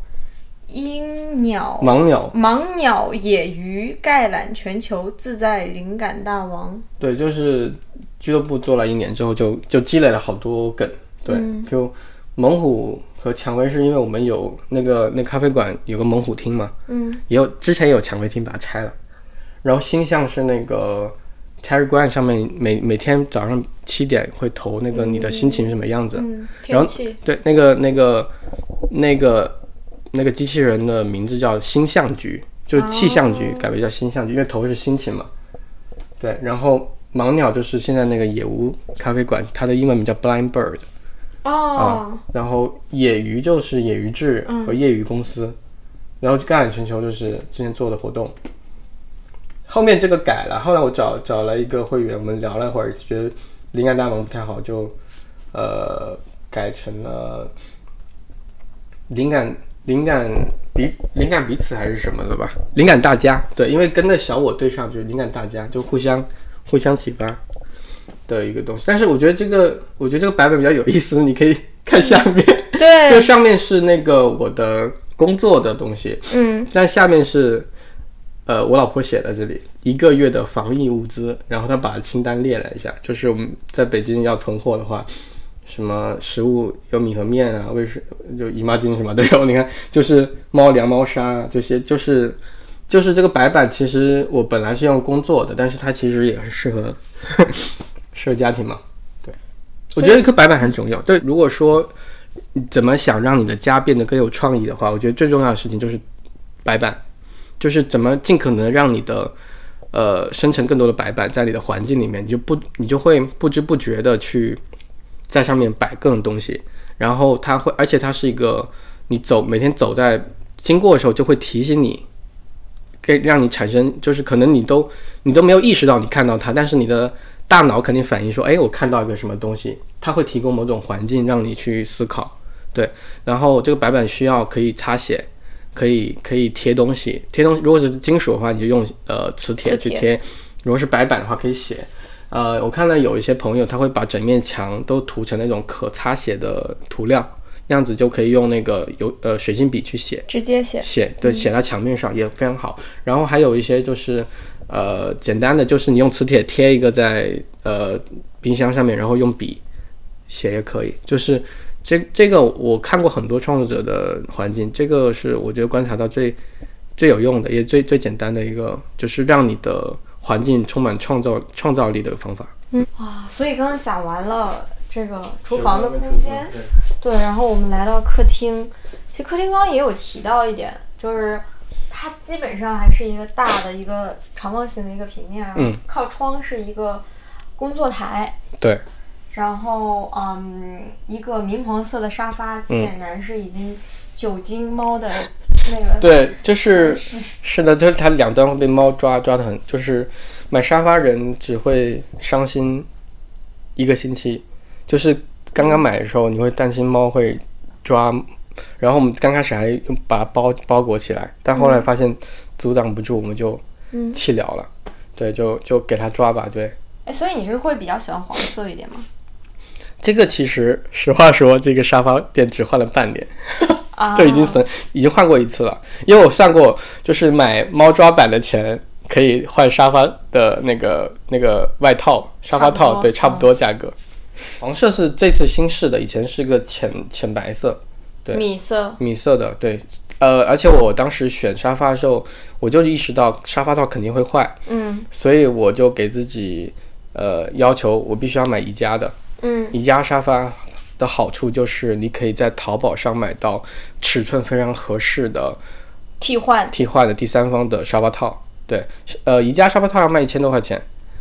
鹰鸟盲鸟盲鸟野鱼，概览全球，自在灵感大王。对，就是俱乐部做了一年之后，就就积累了好多梗。对，就猛虎和蔷薇，是因为我们有那个那咖啡馆有个猛虎厅嘛，嗯，也有之前也有蔷薇厅，把它拆了。然后星象是那个 Terry Grant 上面每每天早上七点会投那个你的心情是什么样子，嗯，然后对那个那个那个。那个机器人的名字叫星象局，就是气象局改为叫星象局，因为投的是心情嘛。对，然后盲鸟就是现在那个野屋咖啡馆，它的英文名叫 Blind Bird。哦。然后野鱼就是野鱼志和业余公司，然后橄榄全球就是之前做的活动。后面这个改了，后来我找找了一个会员，我们聊了会儿，觉得灵感大王不太好，就呃改成了灵感。灵感彼灵感彼此还是什么的吧？灵感大家对，因为跟那小我对上就是灵感大家，就互相互相启发的一个东西。但是我觉得这个，我觉得这个版本比较有意思，你可以看下面，对，就上面是那个我的工作的东西，嗯，但下面是呃我老婆写的这里一个月的防疫物资，然后她把清单列了一下，就是我们在北京要囤货的话，什么食物有米和面啊，卫生就姨妈巾什么都有。你看，就是猫粮、猫砂啊这些，就是就是这个白板，其实我本来是用工作的，但是它其实也很适合 适合家庭嘛。对，我觉得一颗白板很重要。对，如果说怎么想让你的家变得更有创意的话，我觉得最重要的事情就是白板，就是怎么尽可能让你的呃生成更多的白板在你的环境里面，你就不你就会不知不觉的去在上面摆各种东西，然后它会，而且它是一个你走每天走在经过的时候就会提醒你，给让你产生就是可能你都你都没有意识到你看到它，但是你的大脑肯定反应说，哎，我看到一个什么东西，它会提供某种环境让你去思考，对，然后这个白板需要可以擦写。可以可以贴东西，贴东西如果是金属的话，你就用呃磁铁去贴；如果是白板的话，可以写。呃，我看到有一些朋友他会把整面墙都涂成那种可擦写的涂料，那样子就可以用那个油呃水性笔去写，直接写写对写在墙面上也非常好。然后还有一些就是呃简单的，就是你用磁铁贴一个在呃冰箱上面，然后用笔写也可以，就是。这这个我看过很多创作者的环境，这个是我觉得观察到最最有用的，也最最简单的一个，就是让你的环境充满创造创造力的方法。嗯哇，所以刚刚讲完了这个厨房的空间，对，然后我们来到客厅，其实客厅刚刚也有提到一点，就是它基本上还是一个大的一个长方形的一个平面，嗯，靠窗是一个工作台，对。然后，嗯，一个明黄色的沙发，显然是已经久经猫的 那个。对，就是是的，就是它两端会被猫抓，抓的很。就是买沙发人只会伤心一个星期，就是刚刚买的时候你会担心猫会抓，然后我们刚开始还把它包包裹起来，但后来发现阻挡不住，我们就弃了了。对，就就给它抓吧。对。哎，所以你是会比较喜欢黄色一点吗？这个其实，实话说，这个沙发垫只换了半年，就已经损，已经换过一次了。因为我算过，就是买猫抓板的钱可以换沙发的那个那个外套、沙发套，对，差不多价格。黄色是这次新试的，以前是个浅浅白色，对，米色，米色的，对。呃，而且我当时选沙发的时候，我就意识到沙发套肯定会坏，嗯，所以我就给自己呃要求，我必须要买宜家的。嗯，宜家沙发的好处就是你可以在淘宝上买到尺寸非常合适的替换替换的第三方的沙发套。对，呃，宜家沙发套要卖一千多块钱，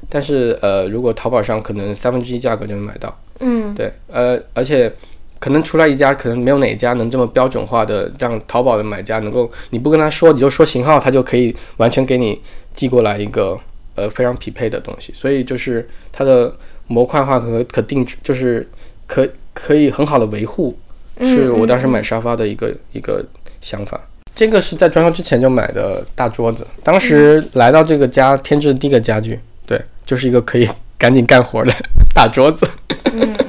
但是呃，如果淘宝上可能三分之一价格就能买到。嗯，对，呃，而且可能除了一家，可能没有哪家能这么标准化的让淘宝的买家能够，你不跟他说，你就说型号，他就可以完全给你寄过来一个呃非常匹配的东西。所以就是它的。模块化和可定制，就是可可以很好的维护，是我当时买沙发的一个一个想法。这个是在装修之前就买的大桌子，当时来到这个家添置的第一个家具，对，就是一个可以赶紧干活的 大桌子。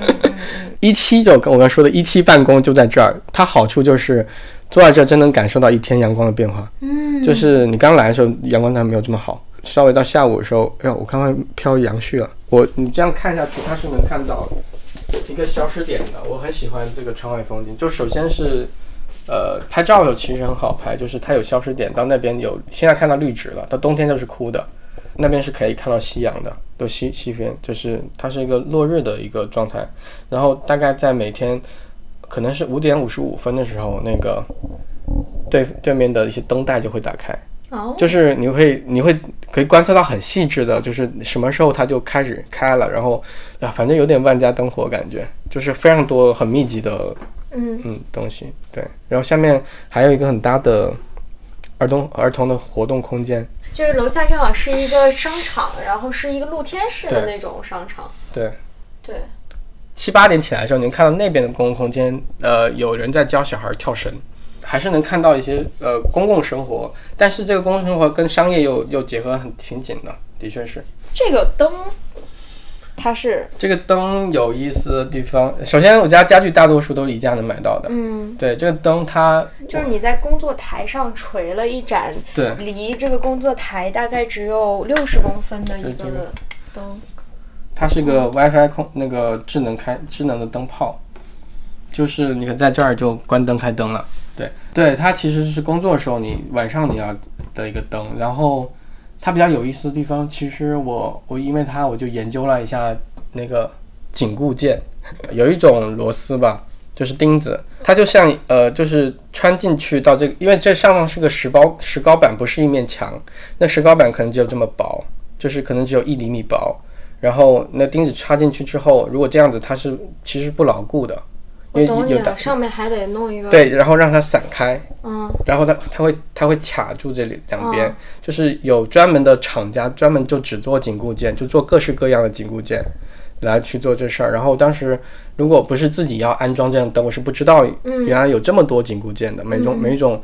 一期就跟我刚说的一期办公就在这儿，它好处就是坐在这儿真能感受到一天阳光的变化。嗯，就是你刚来的时候阳光它没有这么好。稍微到下午的时候，哎呀，我看到飘杨絮了。我你这样看下去，它是能看到一个消失点的。我很喜欢这个窗外风景。就首先是，呃，拍照的时候其实很好拍，就是它有消失点，到那边有现在看到绿植了，到冬天就是枯的。那边是可以看到夕阳的，都西西边，就是它是一个落日的一个状态。然后大概在每天可能是五点五十五分的时候，那个对对面的一些灯带就会打开。就是你会你会可以观测到很细致的，就是什么时候它就开始开了，然后啊，反正有点万家灯火感觉，就是非常多很密集的嗯嗯东西。对，然后下面还有一个很大的儿童儿童的活动空间，就是楼下正好是一个商场，然后是一个露天式的那种商场。对对，七八点起来的时候，你能看到那边的公共空间，呃，有人在教小孩跳绳。还是能看到一些呃公共生活，但是这个公共生活跟商业又又结合很挺紧的，的确是。这个灯，它是这个灯有意思的地方。首先，我家家具大多数都是宜家能买到的。嗯，对，这个灯它就是你在工作台上垂了一盏，对，离这个工作台大概只有六十公分的一个灯。它是个 WiFi 控那个智能开智能的灯泡，就是你在这儿就关灯开灯了。对对，它其实是工作的时候你晚上你要的一个灯。然后它比较有意思的地方，其实我我因为它我就研究了一下那个紧固件，有一种螺丝吧，就是钉子，它就像呃就是穿进去到这个，因为这上方是个石膏石膏板，不是一面墙，那石膏板可能只有这么薄，就是可能只有一厘米薄。然后那钉子插进去之后，如果这样子，它是其实不牢固的，因为有的上面还得弄一个对，然后让它散开，嗯，然后它它会它会卡住这里两边，就是有专门的厂家专门就只做紧固件，就做各式各样的紧固件来去做这事儿。然后当时如果不是自己要安装这样的灯，我是不知道原来有这么多紧固件的，每种每种。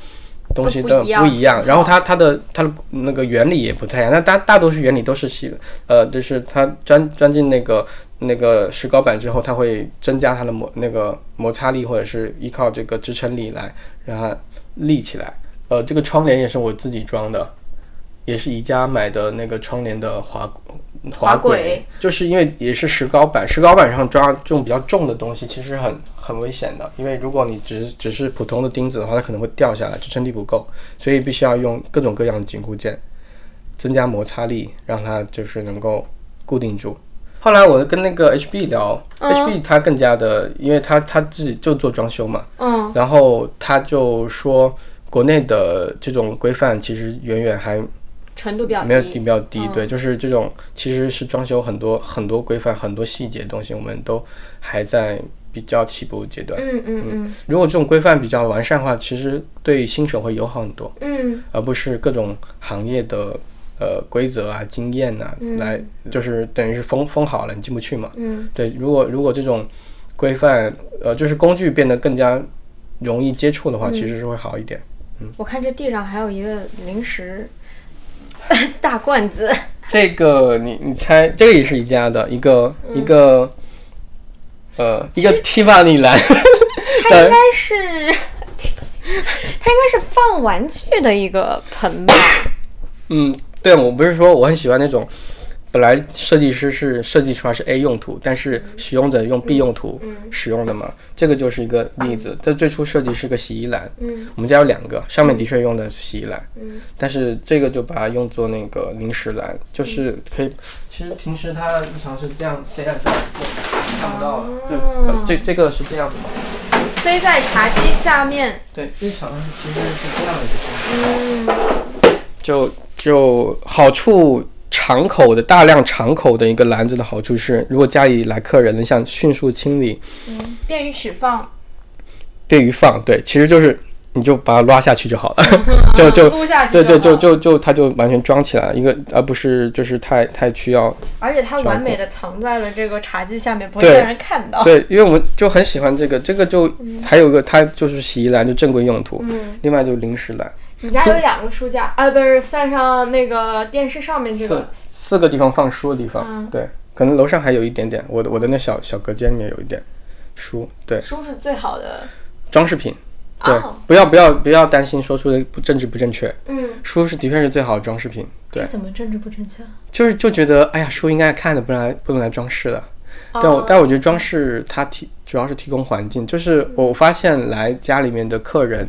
东西都不一样，然后它它的它的那个原理也不太一样，那大大多数原理都是细，呃，就是它钻钻进那个那个石膏板之后，它会增加它的摩那个摩擦力，或者是依靠这个支撑力来让它立起来。呃，这个窗帘也是我自己装的。也是宜家买的那个窗帘的滑滑轨，就是因为也是石膏板，石膏板上抓这种比较重的东西，其实很很危险的。因为如果你只只是普通的钉子的话，它可能会掉下来，支撑力不够，所以必须要用各种各样的紧固件，增加摩擦力，让它就是能够固定住。后来我跟那个 HB 聊，HB 他更加的，因为他他自己就做装修嘛，嗯，然后他就说国内的这种规范其实远远还。程度比较没有比较低，对，就是这种其实是装修很多很多规范很多细节的东西，我们都还在比较起步阶段。嗯嗯嗯。如果这种规范比较完善的话，其实对新手会友好很多。嗯。而不是各种行业的呃规则啊、经验呐，来就是等于是封封好了，你进不去嘛。嗯。对，如果如果这种规范呃就是工具变得更加容易接触的话，其实是会好一点。嗯。我看这地上还有一个零食。大罐子，这个你你猜，这个也是宜家的一个一个，呃，一个提法尼蓝，它应该是，它应该是放玩具的一个盆吧？嗯，对，我不是说我很喜欢那种。本来设计师是设计出来是 A 用途，但是使用者用 B 用途使用的嘛，这个就是一个例子。它最初设计是个洗衣篮，我们家有两个，上面的确用的洗衣篮，但是这个就把它用作那个零食篮，就是可以。其实平时它日常是这样塞在这儿，看不到了。对，这这个是这样的，塞在茶几下面。对，日常其实是这样的一个嗯，就就好处。敞口的大量敞口的一个篮子的好处是，如果家里来客人，能想迅速清理，嗯，便于取放，便于放，对，其实就是你就把它拉下去就好了，就就 撸下去，对对，就就就它就完全装起来一个，而不是就是太太需要，而且它完美的藏在了这个茶几下面，不会让人看到。对，因为我们就很喜欢这个，这个就还有一个，它就是洗衣篮，就正规用途，嗯，另外就是零食篮。你家有两个书架啊？不是，算上那个电视上面这个四四个地方放书的地方，对，可能楼上还有一点点。我的我的那小小隔间里面有一点书，对。书是最好的装饰品，对，不要不要不要担心说出的不政治不正确。嗯，书是的确是最好的装饰品。对，怎么政治不正确？就是就觉得哎呀，书应该看的，不然不能来装饰的。但我但我觉得装饰它提主要是提供环境，就是我发现来家里面的客人。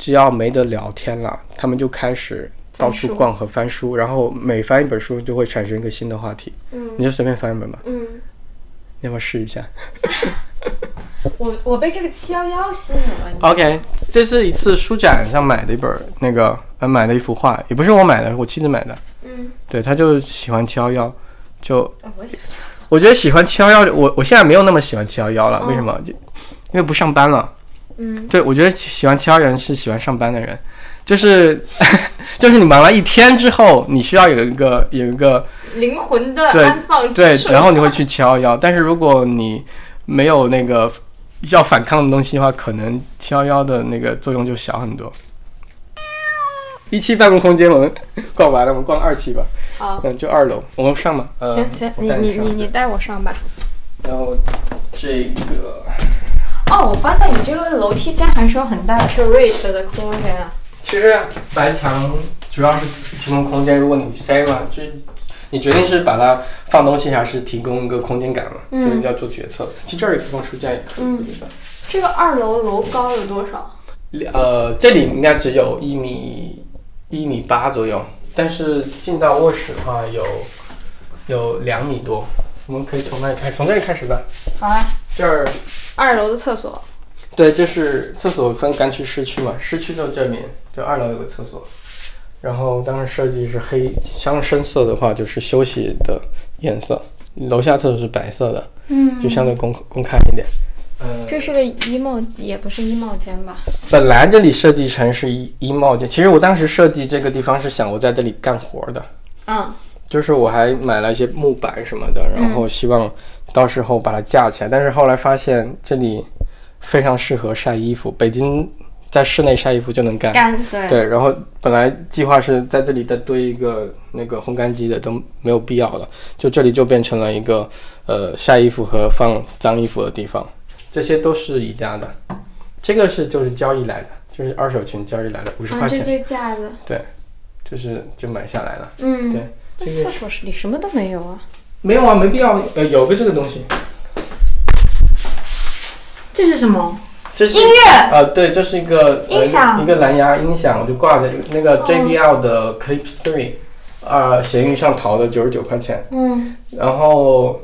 只要没得聊天了，他们就开始到处逛和翻书，然后每翻一本书就会产生一个新的话题。嗯，你就随便翻一本吧。嗯，你要不要试一下？我我被这个七幺幺吸引了。OK，这是一次书展上买的一本那个呃买的一幅画，也不是我买的，我妻子买的。嗯，对，他就喜欢七幺幺，就我喜欢。我觉得喜欢七幺幺，我我现在没有那么喜欢七幺幺了。为什么？就因为不上班了。嗯，对，我觉得喜欢挑人是喜欢上班的人，就是 就是你忙了一天之后，你需要有一个有一个灵魂的安放对，然后你会去七幺幺。但是如果你没有那个要反抗的东西的话，可能七幺幺的那个作用就小很多。一期办公空间我们 逛完了，我们逛二期吧。好，嗯，就二楼，我们上吧。行行，你你你你带我上吧。然后这个。哦，我发现你这个楼梯间还是有很大的 rate 的空间啊。其实白墙主要是提供空间，如果你塞嘛，就是你决定是把它放东西，还是提供一个空间感嘛，嗯就是要做决策。其实这儿也可以放书架，也可以，嗯。这个二楼楼高有多少？呃，这里应该只有一米一米八左右，但是进到卧室的话有有两米多。我们可以从那里开始，从这里开始吧。好啊，这儿二楼的厕所。对，就是厕所分干区、湿区嘛，湿区就这面，就二楼有个厕所。然后当时设计是黑，相深色的话就是休息的颜色，楼下厕所是白色的，嗯就相对公公开一点。嗯，这是个衣帽，也不是衣帽间吧？本来这里设计成是衣衣帽间，其实我当时设计这个地方是想我在这里干活的，嗯，就是我还买了一些木板什么的，然后希望到时候把它架起来。但是后来发现这里非常适合晒衣服，北京在室内晒衣服就能干。干对。对，然后本来计划是在这里再堆一个那个烘干机的，都没有必要了，就这里就变成了一个呃晒衣服和放脏衣服的地方。这些都是宜家的，这个是就是交易来的，就是二手群交易来的，五十啊，这块钱，这架子。就是就买下来了。嗯，对那这个厕所室里什么都没有啊。没有啊，没必要，呃，有个这个东西，这是什么？这是音乐。呃，对，这是一个音响呃、一个蓝牙音响，我就挂在那个 JBL 的 Clip Three，、呃，闲鱼上淘的九十九块钱。嗯，然后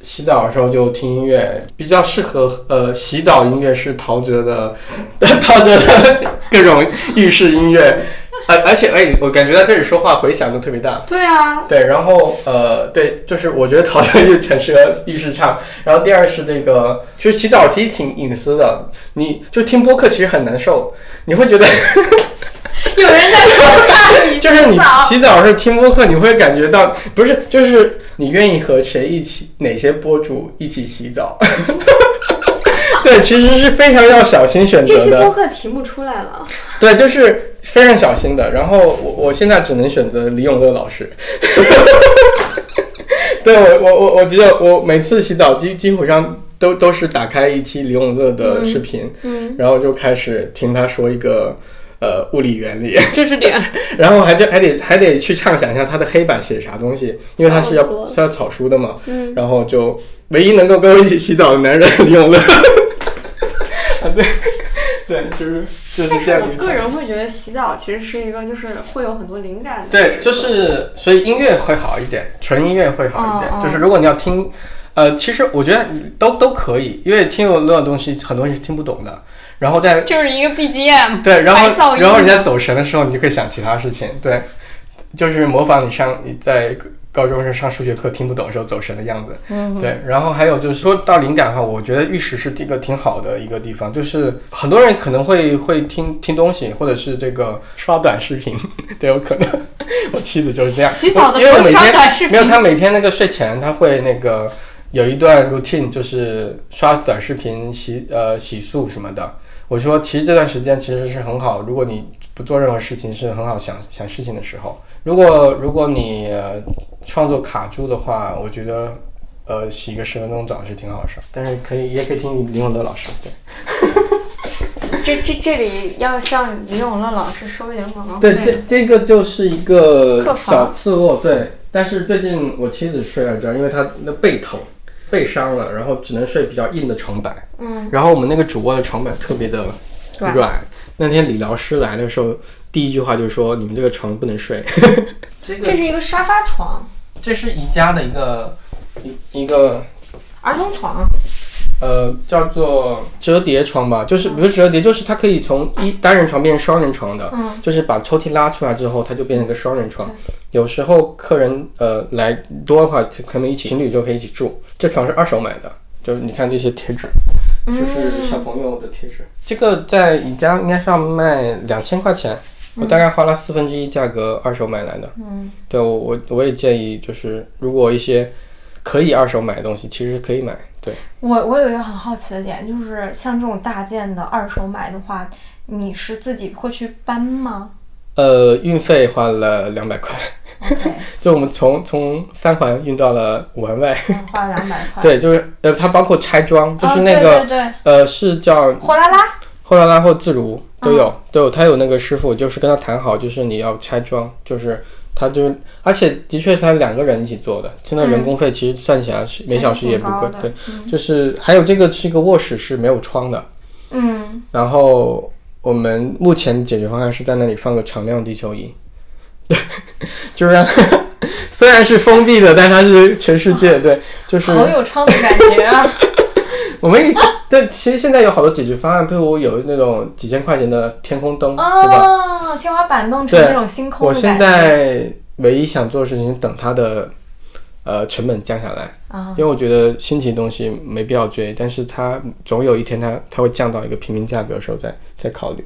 洗澡的时候就听音乐，比较适合呃洗澡音乐是陶喆的 陶喆的各种浴室音乐，而而且哎，我感觉在这里说话回响都特别大。对啊。对，然后呃，对，就是我觉得陶喆也很适合浴室唱。然后第二是这个，其实洗澡其实挺隐私的，你就听播客其实很难受，你会觉得有人在偷看你 就是你洗澡洗澡的时候听播客，你会感觉到不是，就是你愿意和谁一起，哪些博主一起洗澡。对，其实是非常要小心选择这期播。客题目出来了。对，就是非常小心的。然后我我现在只能选择李永乐老师。对我我我我觉得我每次洗澡基基本上都都是打开一期李永乐的视频，嗯，然后就开始听他说一个呃物理原理。知识点。然后还就还得还得去畅想一下他的黑板写啥东西，因为他是要是要草书的嘛。嗯。然后就唯一能够跟我一起洗澡的男人 李永乐。啊，对，对，就是就是这样。我个人会觉得洗澡其实是一个就是会有很多灵感的。对，就是所以音乐会好一点，纯音乐会好一点。就是如果你要听，呃，其实我觉得都都可以，因为听有乐的东西很多人是听不懂的。然后在就是一个 BGM。对，然后然后你在走神的时候，你就可以想其他事情。对，就是模仿你上你在高中生上数学课听不懂的时候走神的样子。嗯。对，然后还有就是说到灵感的话，我觉得玉石是一个挺好的一个地方，就是很多人可能会会听听东西，或者是这个刷短视频，都，有可能。我妻子就是这样，洗澡的因为时候刷我每天短视频。没有，他每天那个睡前他会那个有一段 routine，就是刷短视频、洗呃洗漱什么的。我说，其实这段时间其实是很好，如果你不做任何事情，是很好想想事情的时候。如果如果你、呃、创作卡住的话，我觉得呃洗个十分钟澡是挺好的事儿。但是可以也可以听林永乐老师，对 这这这里要向李永乐老师收一点广告费。对，这这个就是一个小次卧，对。但是最近我妻子睡在这儿，因为她那背疼，背伤了，然后只能睡比较硬的床板。嗯，然后我们那个主卧的床板特别的软软。那天理疗师来的时候，第一句话就说：“你们这个床不能睡。这这是一个沙发床，这是宜家的一个一一个儿童床。呃叫做折叠床吧，就是不是折叠，就是它可以从一单人床变成双人床的。嗯，就是把抽屉拉出来之后，它就变成一个双人床。有时候客人呃来多的话，可能一起情侣就可以一起住。这床是二手买的，就是你看这些贴纸，就是小朋友的贴纸。这个在宜家应该是要卖两千块钱，我大概花了四分之一价格二手买来的。嗯，对我我我也建议，就是如果一些可以二手买的东西，其实可以买。对，我我有一个很好奇的点，就是像这种大件的二手买的话，你是自己会去搬吗呃，运费花了两百块 就我们从从三环运到了五环外。嗯花了两百块。对，就是呃，它包括拆装，就是哦那个、对对对，呃，是叫货拉拉。货拉拉或自如都有，都有。他有那个师傅，就是跟他谈好，就是你要拆装，就是他就而且的确他两个人一起做的，现在人工费其实算起来是每小时也不贵对，就是还有这个是一个卧室是没有窗的，嗯，然后我们目前解决方案是在那里放个常亮地球仪，对 就是让 虽然是封闭的，但它是全世界对，就是好有窗的感觉啊！我们对其实现在有好多解决方案，比如有那种几千块钱的天空灯，对吧？哦，天花板弄成那种星空我现在唯一想做的事情，等它的呃成本降下来，啊因为我觉得新奇的东西没必要追，但是它总有一天它它会降到一个平民价格的时候再再考虑。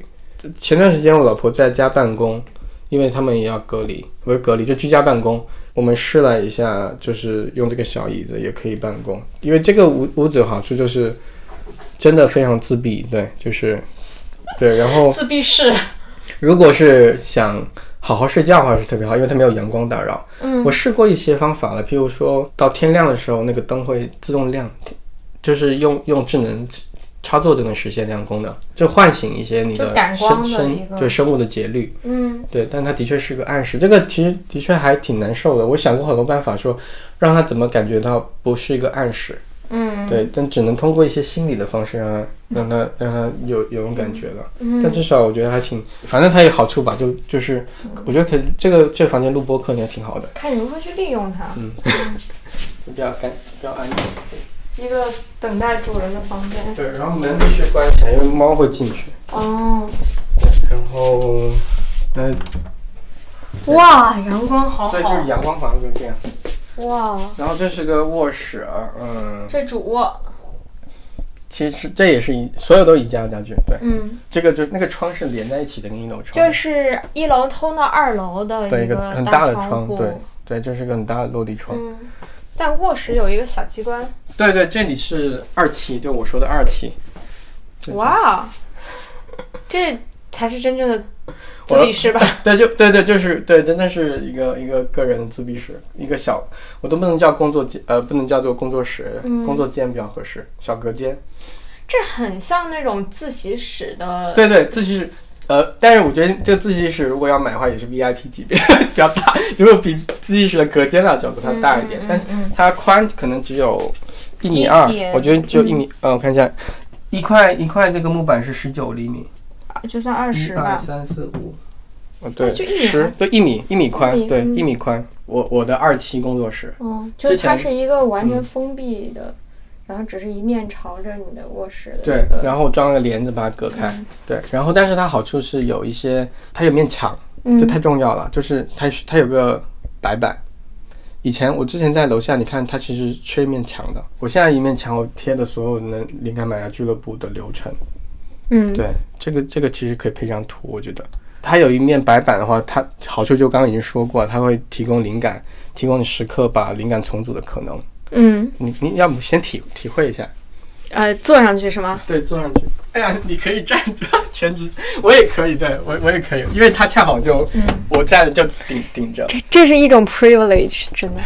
前段时间我老婆在家办公，因为他们也要隔离，不是隔离就居家办公。我们试了一下，就是用这个小椅子也可以办公，因为这个屋屋子有好处就是真的非常自闭，对，就是对，然后自闭室，如果是想好好睡觉的话是特别好，因为它没有阳光打扰。嗯我试过一些方法了，譬如说到天亮的时候，那个灯会自动亮，就是用用智能插座就能实现亮功能，就唤醒一些你的生生对生物的节律。嗯对，但它的确是个暗示，这个其实的确还挺难受的。我想过很多办法，说让它怎么感觉到不是一个暗示。嗯对，但只能通过一些心理的方式让它让它让它有有种感觉了。嗯但至少我觉得还挺，反正它有好处吧，就就是我觉得可这个这个房间录播课应该挺好的，看你如何去利用它。就 比较干比较安静。一个等待主人的房间。对，然后门必须关起来，因为猫会进去。哦，然后那哇，阳光好对，就是好。阳光房就是这样。哇，然后这是个卧室，嗯，这主卧，其实这也是一所有都宜家家具，对，嗯，这个就那个窗是连在一起的，跟一楼窗。就是一楼通到二楼的对一个个很大的窗户。对对，这是个很大的落地窗。嗯，但卧室有一个小机关。对对，这里是二期，就我说的二期。哇，这才是真正的自闭室吧？对，就对对，就是对，真的是一个一个个人的自闭室，一个小，我都不能叫工作间，呃，不能叫做工作室，嗯工作间比较合适，小隔间。这很像那种自习室的。对对，自习室，呃，但是我觉得这个自习室如果要买的话，也是 VIP 级别，比较大，如果比自习室的隔间那角度它大一点，嗯嗯但是嗯它宽可能只有一米二，我觉得只有一米，呃，我看一下，一块一块这个木板是十九厘米，啊就算二一二十吧。三四五，呃，对，就一米十，对，一米一米宽，对，一米宽。我我的二期工作室，嗯，就是它之前是一个完全嗯封闭的，然后只是一面朝着你的卧室的对那，个。然后我装了个帘子把它隔开，嗯对，然后但是它好处是有一些，它有面墙，嗯这太重要了，就是它它有个白板。以前我之前在楼下，你看它其实缺一面墙的。我现在一面墙，我贴的所有能灵感买家俱乐部的流程。嗯，对，这个这个其实可以配张图，我觉得它有一面白板的话，它好处就刚刚已经说过，它会提供灵感，提供你时刻把灵感重组的可能。嗯，你你要不先体体会一下？呃，坐上去是吗？对，坐上去。哎呀，你可以站着 全职，我也可以，对我我也可以，因为他恰好就、我站着就顶顶着。这这是一种 privilege，真的，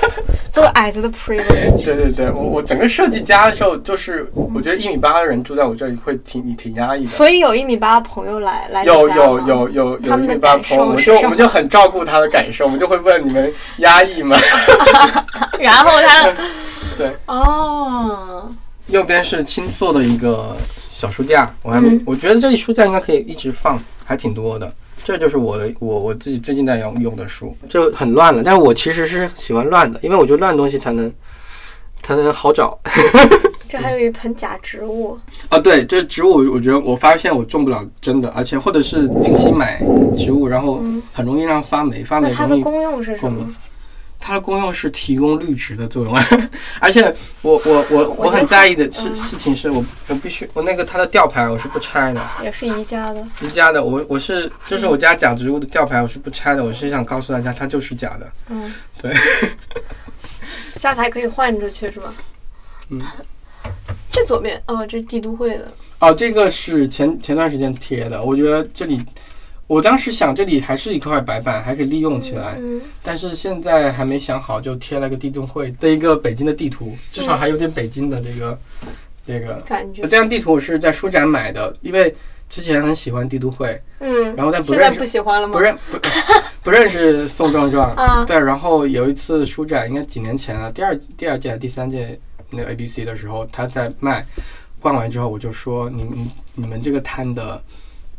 作为矮子的 privilege。对对对，我我整个设计家的时候，就是我觉得一米八的人住在我这里会挺挺压抑的。所以有一米八的朋友来来有有有有有一米八感朋友，我们就我们就很照顾他的感受，我们就会问你们压抑吗？然后他对，哦，右边是新做的一个小书架，我还没，嗯我觉得这里书架应该可以一直放，还挺多的。这就是我的我我自己最近在用用的书，就很乱了。但是我其实是喜欢乱的，因为我觉得乱的东西才能才能好找。这还有一盆假植物，啊，对，这植物我觉得我发现我种不了真的，而且或者是定期买植物，然后很容易让发霉，发霉它的功用是什么？它的功用是提供绿植的作用，而且我我我我很在意的事嗯事情是我我必须我那个它的吊牌我是不拆的，也是宜家的。宜家的我我是就是我家假植物的吊牌我是不拆的，我是想告诉大家它就是假的，嗯，对。下次还可以换出去是吧？嗯。这左边哦，这是帝都会的。哦，这个是前前段时间贴的，我觉得这里我当时想这里还是一块白板，还可以利用起来，嗯，但是现在还没想好，就贴了个地动会的一个北京的地图，至少还有点北京的这个这个。感觉这张地图我是在书展买的，因为之前很喜欢帝都会，嗯，然后但不现在认识不喜欢了吗？不认不不认识宋壮壮。啊对，然后有一次书展，应该几年前了，第二第二届、第三届那个 ABC 的时候，他在卖，逛完之后我就说，你你你们这个摊的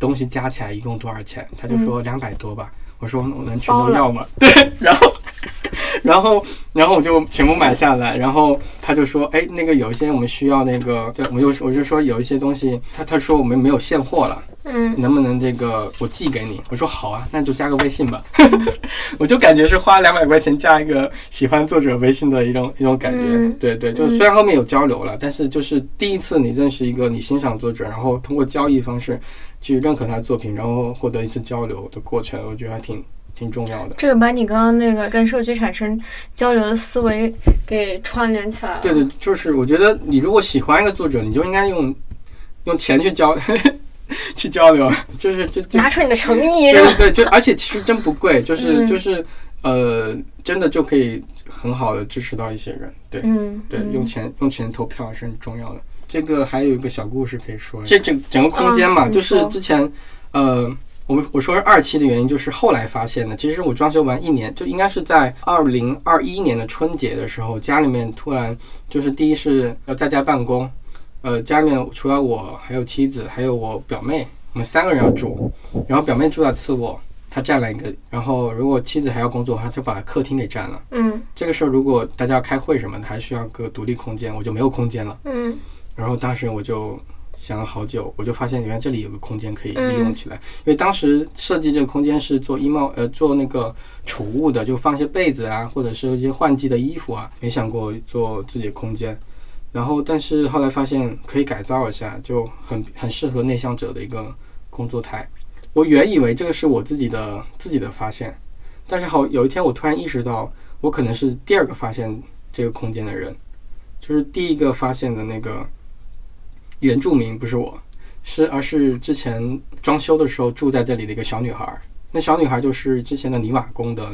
东西加起来一共多少钱？他就说两百多吧。我说我能全都要吗？对，然后然后然后我就全部买下来，然后他就说，哎，那个有一些我们需要那个，对，我就我就说有一些东西，他他说我们没有现货了。嗯，能不能这个我寄给你？我说好啊，那就加个微信吧。我就感觉是花两百块钱加一个喜欢作者微信的一种一种感觉。嗯对对，就虽然后面有交流了，但是就是第一次你认识一个你欣赏作者，然后通过交易方式去认可他的作品，然后获得一次交流的过程，我觉得还挺挺重要的。这个把你刚刚那个跟社区产生交流的思维给串联起来了。对对，就是我觉得你如果喜欢一个作者，你就应该用用钱去交 去交流，就是就就拿出你的诚意？对对就，而且其实真不贵，就是、嗯就是呃，真的就可以很好的支持到一些人。对、嗯，对，嗯用钱用钱投票是很重要的。这个还有一个小故事可以说，这整整个空间嘛，就是之前呃。我们我说是二期的原因，就是后来发现的。其实我装修完一年，就应该是在二零二一年的春节的时候，家里面突然就是第一是要在家办公，呃，家里面除了我还有妻子，还有我表妹，我们三个人要住。然后表妹住在次卧，她占了一个。然后如果妻子还要工作，她就把客厅给占了。嗯这个时候如果大家要开会什么的，还需要个独立空间，我就没有空间了。嗯然后当时我就想了好久，我就发现原来这里有个空间可以利用起来。因为当时设计这个空间是做衣帽呃做那个储物的，就放一些被子啊，或者是一些换季的衣服啊，没想过做自己的空间。然后但是后来发现可以改造一下，就很 很适合内向者的一个工作台。我原以为这个是我自己的自己的发现，但是好有一天我突然意识到，我可能是第二个发现这个空间的人，就是第一个发现的那个原住民不是我，是而是之前装修的时候住在这里的一个小女孩。那小女孩就是之前的泥瓦工的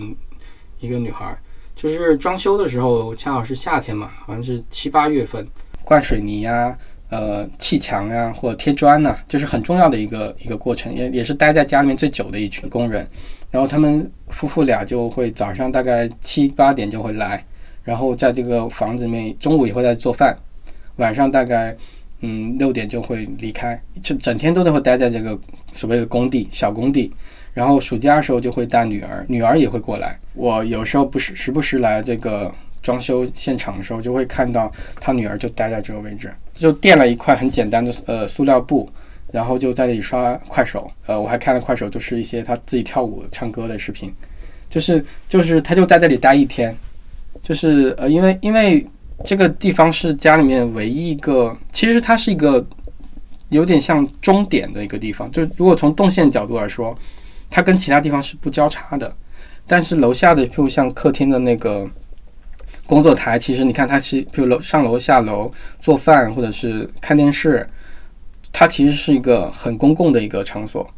一个女孩，就是装修的时候恰好是夏天嘛，好像是七八月份，灌水泥呀、呃砌墙呀、或者贴砖呐、就是很重要的一个一个过程，也也是待在家里面最久的一群工人。然后他们夫妇俩就会早上大概七八点就会来，然后在这个房子里面中午也会在做饭，晚上大概嗯六点就会离开，就整天都在会待在这个所谓的工地小工地。然后暑假的时候就会带女儿，女儿也会过来。我有时候不时时不时来这个装修现场的时候，就会看到他女儿就待在这个位置，就垫了一块很简单的呃塑料布，然后就在那里刷快手。呃，我还看了快手，就是一些他自己跳舞、唱歌的视频。就是就是他就在这里待一天，就是呃，因为因为这个地方是家里面唯一一个，其实它是一个有点像终点的一个地方。就如果从动线角度来说，它跟其他地方是不交叉的。但是楼下的，譬如像客厅的那个工作台，其实你看它是，譬如楼上楼下楼做饭或者是看电视，它其实是一个很公共的一个场所，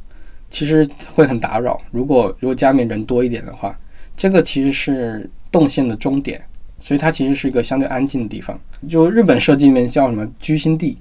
其实会很打扰。如果如果家里面人多一点的话，这个其实是动线的终点，所以它其实是一个相对安静的地方。就日本设计里面叫什么居心地，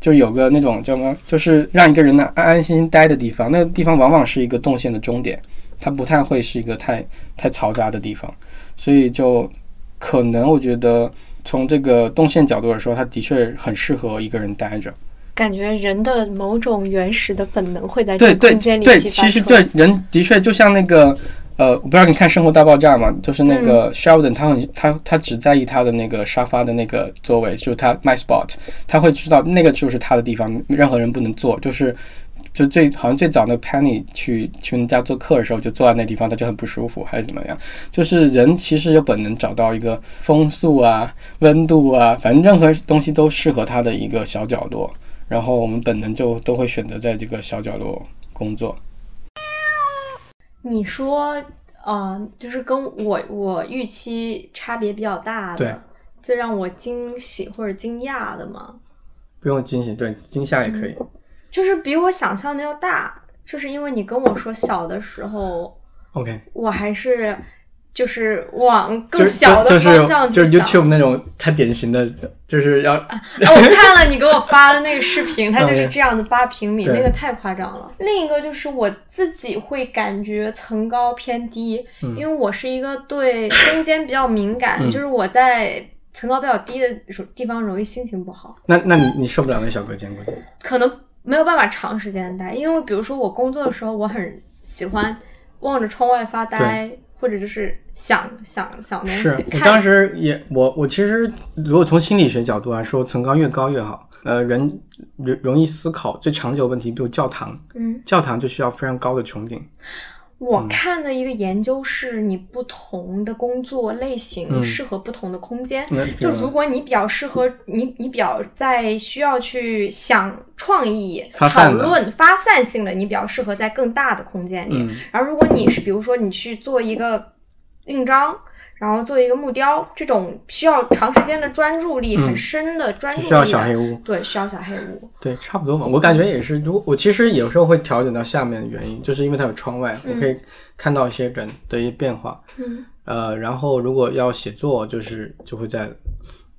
就有个那种叫什么，就是让一个人呢安安心心待的地方。那个地方往往是一个动线的终点，它不太会是一个太太嘈杂的地方，所以就可能我觉得从这个动线角度来说，它的确很适合一个人待着。感觉人的某种原始的本能会在这空间里对，对对其实对人的确就像那个呃，我不知道你看《生活大爆炸》吗？就是那个 Sheldon，他很他他只在意他的那个沙发的那个座位，就是他 my spot，他会知道那个就是他的地方，任何人不能坐。就是就最好像最早那 Penny 去去人家做客的时候，就坐在那地方，他就很不舒服，还是怎么样？就是人其实有本能找到一个风速啊、温度啊，反正任何东西都适合他的一个小角落。然后我们本能就都会选择在这个小角落工作。你说，呃，就是跟我我预期差别比较大对的，最让我惊喜或者惊讶的吗，不用惊喜，对惊吓也可以。就是比我想象的要大。就是因为你跟我说小的时候，OK，我还是就是往更小的方向去就是想。YouTube 那种太典型的，就是要啊，我看了你给我发的那个视频，它就是嗯这样子八平米，那个太夸张了。另一个就是我自己会感觉层高偏低，嗯因为我是一个对空间比较敏感，嗯就是我在层高比较低的地方容易心情不好，那那你你受不了那小隔间估计。可能没有办法长时间待。因为比如说我工作的时候，我很喜欢望着窗外发呆，或者就是想想想东西是 我当时也我我其实如果从心理学角度来说，层高越高越好。呃，人容容易思考最长久问题，比如教堂，嗯。教堂就需要非常高的穹顶。我看的一个研究是，你不同的工作类型嗯适合不同的空间。那就如果你比较适合你，你比较在需要去想创意、讨论、发散性的，你比较适合在更大的空间里。嗯然后，如果你是比如说你去做一个印章，然后做一个木雕，这种需要长时间的专注力、嗯很深的专注力需要小黑屋，对，需要小黑屋。对，差不多吧。我感觉也是，如果我其实有时候会调整到下面的原因，就是因为它有窗外，我可以看到一些人的一些变化。嗯呃，然后如果要写作，就是就会在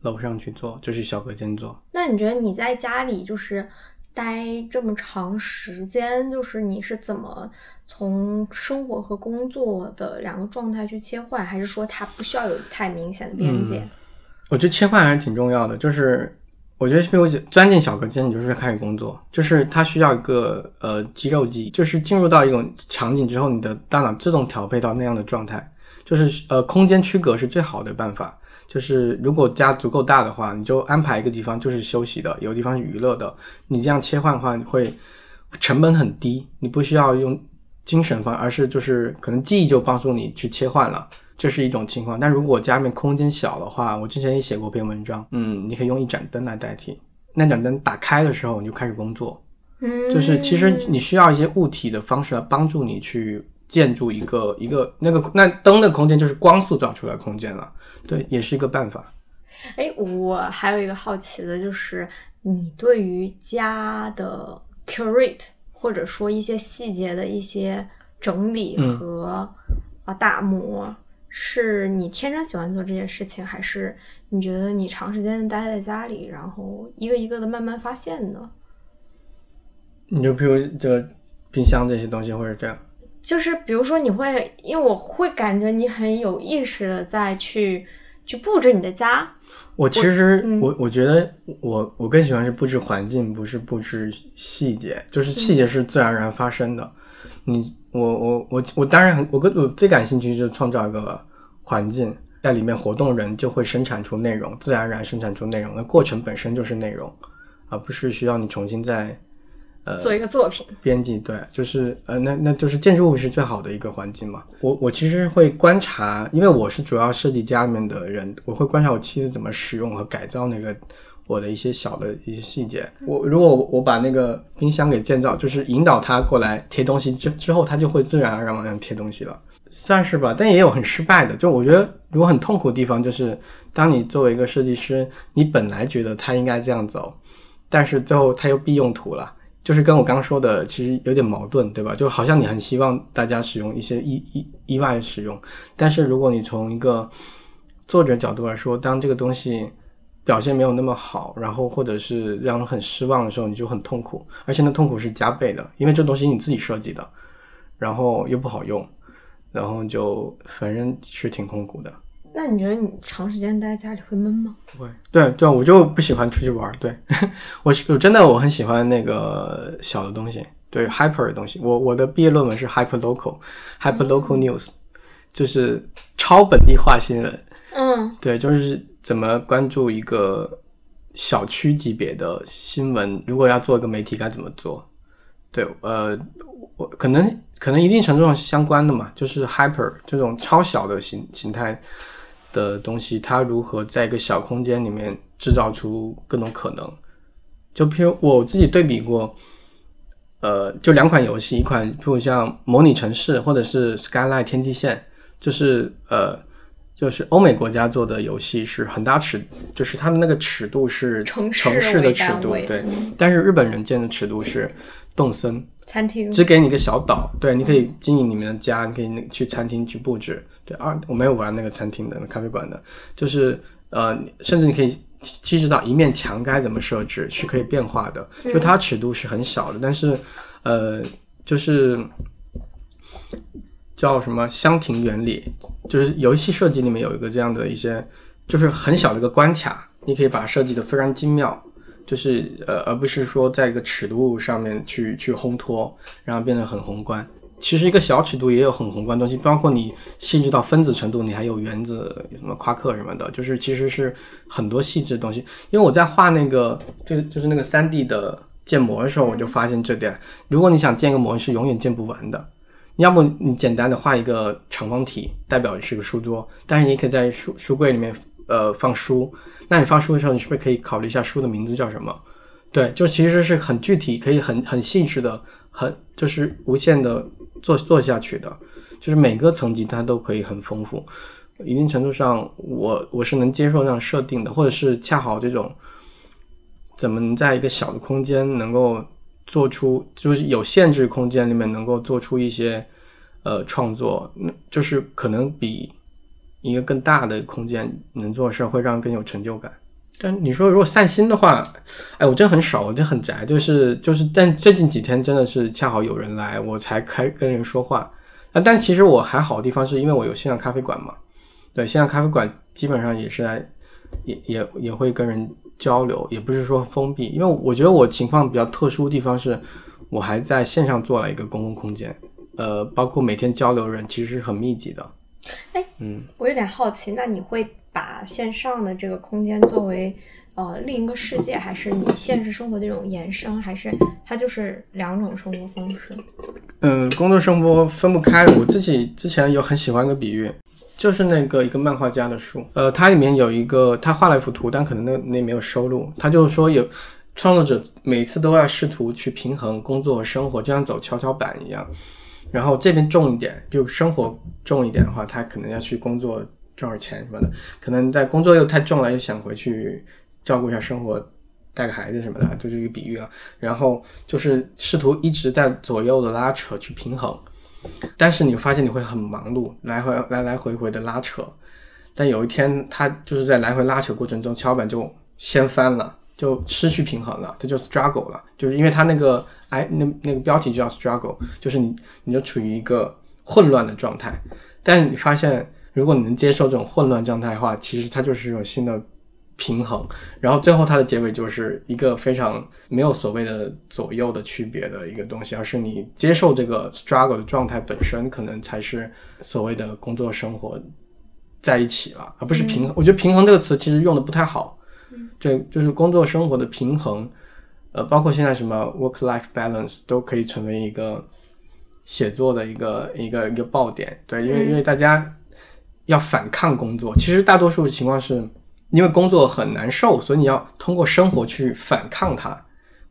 楼上去做，就是小隔间做。那你觉得你在家里就是待这么长时间，就是你是怎么从生活和工作的两个状态去切换，还是说它不需要有太明显的边界？我觉得切换还是挺重要的，就是我觉得，比如钻进小隔间，你就是开始工作，就是它需要一个呃肌肉记忆，就是进入到一种场景之后，你的大脑自动调配到那样的状态，就是呃空间区隔是最好的办法。就是如果家足够大的话，你就安排一个地方就是休息的，有地方是娱乐的，你这样切换的话会成本很低，你不需要用精神方，而是就是可能记忆就帮助你去切换了。这是一种情况，但如果家里面空间小的话，我之前也写过篇文章，嗯，你可以用一盏灯来代替。那盏灯打开的时候，你就开始工作，嗯，就是其实你需要一些物体的方式来帮助你去建筑一个一个那个那灯的空间，就是光塑造出来空间了，对，也是一个办法。哎，我还有一个好奇的就是，你对于家的 curate 或者说一些细节的一些整理嗯和啊打磨，是你天生喜欢做这件事情，还是你觉得你长时间地待在家里，然后一个一个的慢慢发现的？你就比如这冰箱这些东西，或者这样，就是比如说，你会，因为我会感觉你很有意识的在去去布置你的家，我其实嗯。我我觉得我我更喜欢是布置环境，不是布置细节，就是细节是自然而然发生的。你我我我我当然很我跟我最感兴趣就是创造一个环境，在里面活动人就会生产出内容，自然而然生产出内容，那过程本身就是内容，而不是需要你重新再呃做一个作品。编辑对，就是呃，那那就是建筑物是最好的一个环境嘛。我我其实会观察，因为我是主要设计家里面的人，我会观察我妻子怎么使用和改造那个我的一些小的一些细节。我如果我把那个冰箱给建造，就是引导他过来贴东西之之后，他就会自然而然往上贴东西了。算是吧，但也有很失败的。就我觉得，如果很痛苦的地方，就是当你作为一个设计师，你本来觉得他应该这样走，但是最后他又必用途了。就是跟我刚说的，其实有点矛盾，对吧？就好像你很希望大家使用一些意意意外使用，但是如果你从一个作者角度来说，当这个东西表现没有那么好，然后或者是让人很失望的时候，你就很痛苦，而且那痛苦是加倍的，因为这东西你自己设计的，然后又不好用，然后就反正是挺痛苦的。那你觉得你长时间待在家里会闷吗？不会，对对，我就不喜欢出去玩儿。对 我是我真的我很喜欢那个小的东西，对 hyper 的东西。我我的毕业论文是 hyper local，hyper local news，就是超本地化新闻。嗯对，就是怎么关注一个小区级别的新闻，如果要做一个媒体该怎么做？对，呃，我可能可能一定程度上是相关的嘛，就是 hyper 这种超小的形形态的东西，它如何在一个小空间里面制造出各种可能？就譬如我自己对比过，呃，就两款游戏，一款譬如像模拟城市或者是 Skyline 天际线，就是呃。就是欧美国家做的游戏是很大尺，就是它的那个尺度是城市的尺度，对。但是日本人建的尺度是动森，餐厅只给你一个小岛，对，你可以经营你们的家，你可以那去餐厅去布置。对，二我没有玩那个餐厅的咖啡馆的，就是呃，甚至你可以意识到一面墙该怎么设置是可以变化的，就它尺度是很小的，但是呃，就是叫什么箱庭原理，就是游戏设计里面有一个这样的一些，就是很小的一个关卡，你可以把它设计的非常精妙。就是呃，而不是说在一个尺度上面去去烘托，然后变得很宏观。其实一个小尺度也有很宏观东西，包括你细致到分子程度，你还有原子、什么夸克什么的，就是其实是很多细致的东西。因为我在画那个就就是那个三 D 的建模的时候，我就发现这点。如果你想建个模是永远建不完的。要么你简单的画一个长方体，代表是个书桌，但是你可以在书书柜里面。呃，放书，那你发书的时候，你是不是可以考虑一下书的名字叫什么？对，就其实是很具体，可以很很细致的，很就是无限的做做下去的，就是每个层级它都可以很丰富。一定程度上，我我是能接受这样设定的，或者是恰好这种怎么能在一个小的空间能够做出，就是有限制空间里面能够做出一些呃创作，那就是可能比。一个更大的空间能做事，会让更有成就感。但你说如果散心的话，哎，我真很少，我真很宅，就是就是。但最近几天真的是恰好有人来，我才开跟人说话。啊，但其实我还好的地方是因为我有线上咖啡馆嘛。对，线上咖啡馆基本上也是来，也也也会跟人交流，也不是说封闭。因为我觉得我情况比较特殊的地方是，我还在线上做了一个公共空间，呃，包括每天交流人其实是很密集的。哎，嗯，我有点好奇，那你会把线上的这个空间作为呃另一个世界，还是你现实生活的一种延伸，还是它就是两种生活方式？嗯，工作生活分不开。我自己之前有很喜欢一个比喻，就是那个一个漫画家的书，呃，它里面有一个他画了一幅图，但可能那那没有收录。他就是说有创作者每次都要试图去平衡工作和生活，就像走跷跷板一样。然后这边重一点，比如生活重一点的话，他可能要去工作挣点钱什么的。可能在工作又太重了，又想回去照顾一下生活，带个孩子什么的，就是一个比喻了。然后就是试图一直在左右的拉扯去平衡，但是你发现你会很忙碌，来回来来回回的拉扯。但有一天他就是在来回拉扯过程中，跷板就掀翻了，就失去平衡了，他就 struggle 了，就是因为他那个。哎，那那个标题就叫 struggle，就是你你就处于一个混乱的状态。但是你发现，如果你能接受这种混乱状态的话，其实它就是一种新的平衡。然后最后它的结尾就是一个非常没有所谓的左右的区别的一个东西，而是你接受这个 struggle 的状态本身，可能才是所谓的工作生活在一起了，而不是平衡。我觉得平衡这个词其实用的不太好。对，就是工作生活的平衡。呃，包括现在什么 work-life balance 都可以成为一个写作的一个一个一个爆点，对，因为因为大家要反抗工作，其实大多数情况是因为工作很难受，所以你要通过生活去反抗它。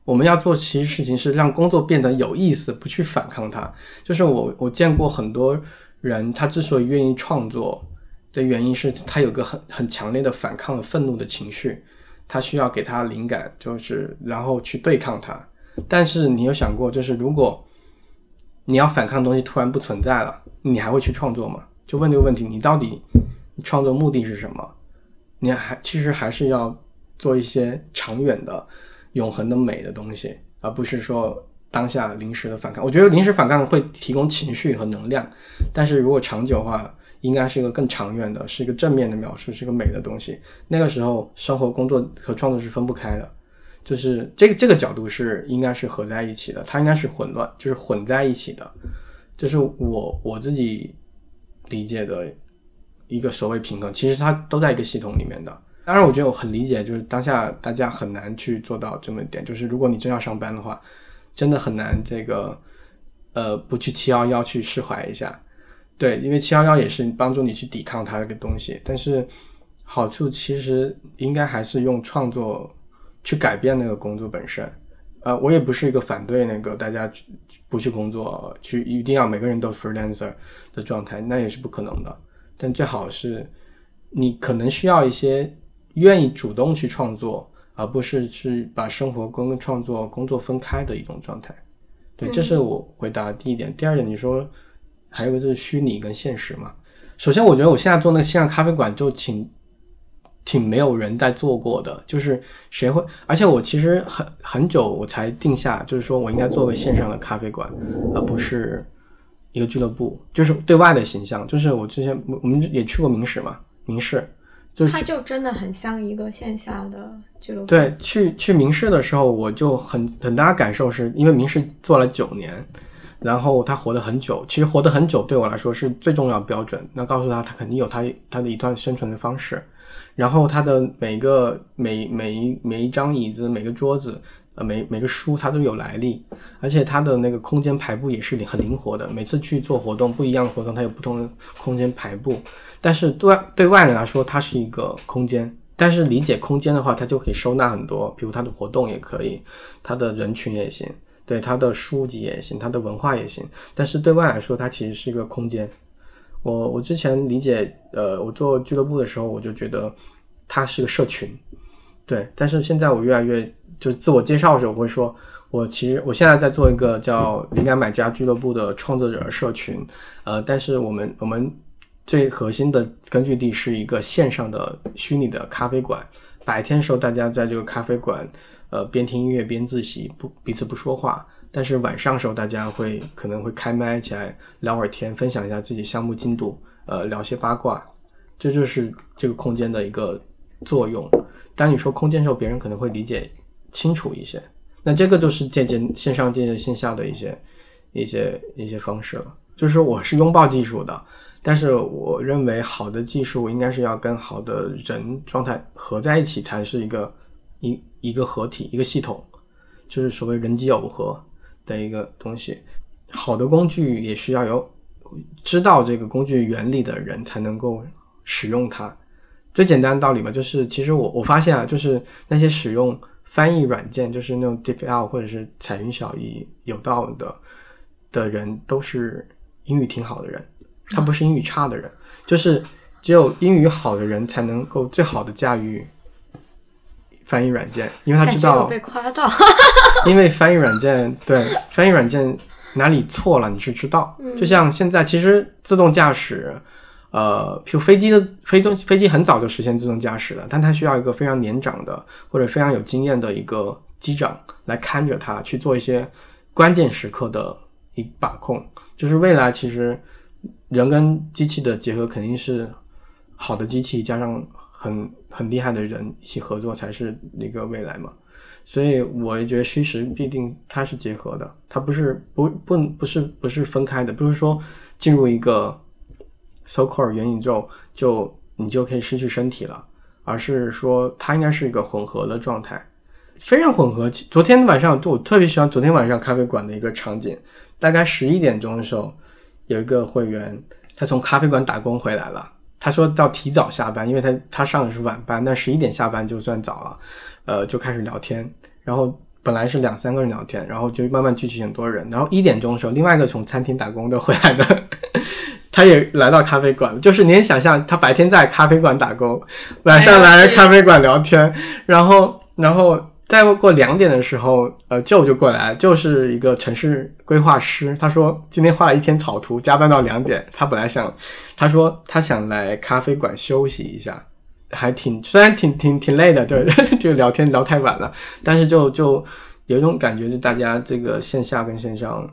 我们要做其实事情是让工作变得有意思，不去反抗它。就是我我见过很多人，他之所以愿意创作的原因是他有个很很强烈的反抗的愤怒的情绪。他需要给他灵感，就是然后去对抗他。但是你有想过，就是如果你要反抗的东西突然不存在了，你还会去创作吗？就问这个问题：你到底创作目的是什么？你还其实还是要做一些长远的、永恒的美的东西，而不是说当下临时的反抗。我觉得临时反抗会提供情绪和能量，但是如果长久的话。应该是一个更长远的，是一个正面的描述，是一个美的东西。那个时候，生活、工作和创作是分不开的，就是这个这个角度是应该是合在一起的，它应该是混乱，就是混在一起的。这是我我自己理解的一个所谓平衡，其实它都在一个系统里面的。当然，我觉得我很理解，就是当下大家很难去做到这么一点，就是如果你真要上班的话，真的很难这个呃不去七幺幺去释怀一下。对，因为七幺幺也是帮助你去抵抗它这个东西，但是好处其实应该还是用创作去改变那个工作本身。呃，我也不是一个反对那个大家不去工作，去一定要每个人都 freelancer 的状态，那也是不可能的。但最好是你可能需要一些愿意主动去创作，而不是去把生活跟创作工作分开的一种状态。对，这是我回答第一点。第二点，你说还有个就是虚拟跟现实嘛。首先，我觉得我现在做那个线上咖啡馆就挺挺没有人在做过的，就是谁会？而且我其实很很久我才定下，就是说我应该做个线上的咖啡馆，而不是一个俱乐部，就是对外的形象。就是我之前我我们也去过明史嘛，明史。就它就真的很像一个线下的俱乐部。对，去去明世的时候，我就很很大的感受是，因为明世做了九年，然后他活得很久。其实活得很久对我来说是最重要的标准。那告诉他，他肯定有他他的一段生存的方式。然后他的每个每每一每一张椅子、每个桌子、呃每每个书，它都有来历。而且它的那个空间排布也是很灵活的。每次去做活动，不一样的活动，它有不同的空间排布。但是对外对外人来说，它是一个空间。但是理解空间的话，它就可以收纳很多，比如它的活动也可以，它的人群也行，对它的书籍也行，它的文化也行。但是对外来说，它其实是一个空间。我我之前理解，呃，我做俱乐部的时候，我就觉得它是个社群，对。但是现在我越来越就是自我介绍的时候，我会说我其实我现在在做一个叫灵感买家俱乐部的创作者社群，呃，但是我们我们。最核心的根据地是一个线上的虚拟的咖啡馆。白天时候，大家在这个咖啡馆，呃，边听音乐边自习，不彼此不说话。但是晚上的时候，大家会可能会开麦起来聊会儿天，分享一下自己项目进度，呃，聊些八卦。这就是这个空间的一个作用。当你说空间时候，别人可能会理解清楚一些。那这个就是渐渐线上、渐渐线下的一些、一些、一些方式了。就是我是拥抱技术的。但是我认为好的技术应该是要跟好的人状态合在一起，才是一个一一个合体一个系统，就是所谓人机耦合的一个东西。好的工具也需要有知道这个工具原理的人才能够使用它。最简单的道理嘛，就是其实我我发现啊，就是那些使用翻译软件，就是那种 DeepL 或者是彩云小艺有道的的人，都是英语挺好的人。他不是英语差的人，就是只有英语好的人才能够最好的驾驭翻译软件，因为他知道被夸到，因为翻译软件对翻译软件哪里错了你是知道，就像现在其实自动驾驶，呃，就飞机的飞动飞机很早就实现自动驾驶了，但它需要一个非常年长的或者非常有经验的一个机长来看着它去做一些关键时刻的一把控，就是未来其实。人跟机器的结合肯定是好的机器加上很很厉害的人一起合作才是那个未来嘛，所以我也觉得虚实必定它是结合的，它不是不不不是不是分开的，不是说进入一个 so called 元宇宙就你就可以失去身体了，而是说它应该是一个混合的状态，非常混合。昨天晚上我特别喜欢昨天晚上咖啡馆的一个场景，大概十一点钟的时候。有一个会员，他从咖啡馆打工回来了。他说到提早下班，因为他他上的是晚班，但十一点下班就算早了。呃，就开始聊天，然后本来是两三个人聊天，然后就慢慢聚集很多人。然后一点钟的时候，另外一个从餐厅打工的回来的，他也来到咖啡馆。就是您想象，他白天在咖啡馆打工，晚上来咖啡馆聊天，然后然后。再过两点的时候，呃，舅就过来，就是一个城市规划师。他说今天画了一天草图，加班到两点。他本来想，他说他想来咖啡馆休息一下，还挺虽然挺挺挺累的，对，就聊天聊太晚了，但是就就有一种感觉，就大家这个线下跟线上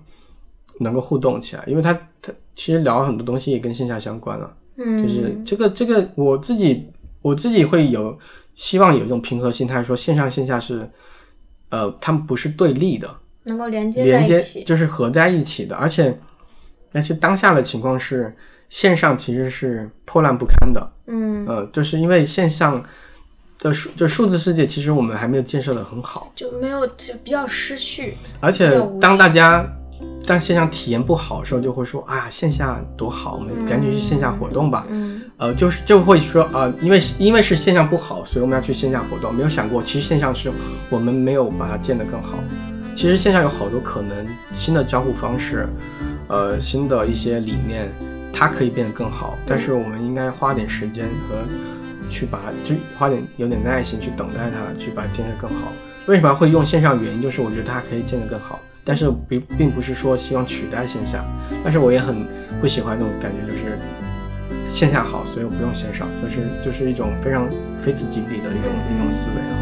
能够互动起来，因为他他其实聊很多东西也跟线下相关了，嗯，就是这个这个我自己我自己会有。希望有一种平和心态，说线上线下是，呃，他们不是对立的，能够连接连接就是合在一起的。而且，但是当下的情况是，线上其实是破烂不堪的。嗯，呃，就是因为线上的数，就数字世界，其实我们还没有建设的很好，就没有就比较失序。而且当大家。当线上体验不好的时候，就会说啊，线下多好，我们赶紧去线下活动吧。嗯，呃，就是就会说啊，因为因为是线上不好，所以我们要去线下活动。没有想过，其实线上是我们没有把它建得更好。其实线上有好多可能新的交互方式，呃，新的一些理念，它可以变得更好。但是我们应该花点时间和去把它，就花点有点耐心去等待它，去把它建设更好。为什么会用线上？原因就是我觉得它可以建得更好。但是并并不是说希望取代线下，但是我也很不喜欢那种感觉，就是线下好，所以我不用线上，就是就是一种非常非此即彼的一种一种思维啊。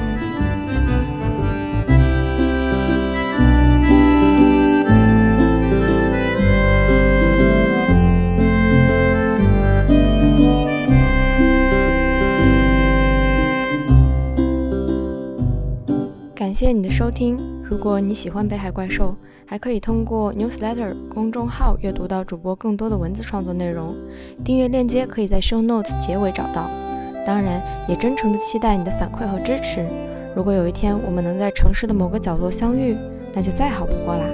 感谢你的收听。如果你喜欢北海怪兽，还可以通过 newsletter 公众号阅读到主播更多的文字创作内容。订阅链接可以在 show notes 结尾找到。当然，也真诚的期待你的反馈和支持。如果有一天我们能在城市的某个角落相遇，那就再好不过啦。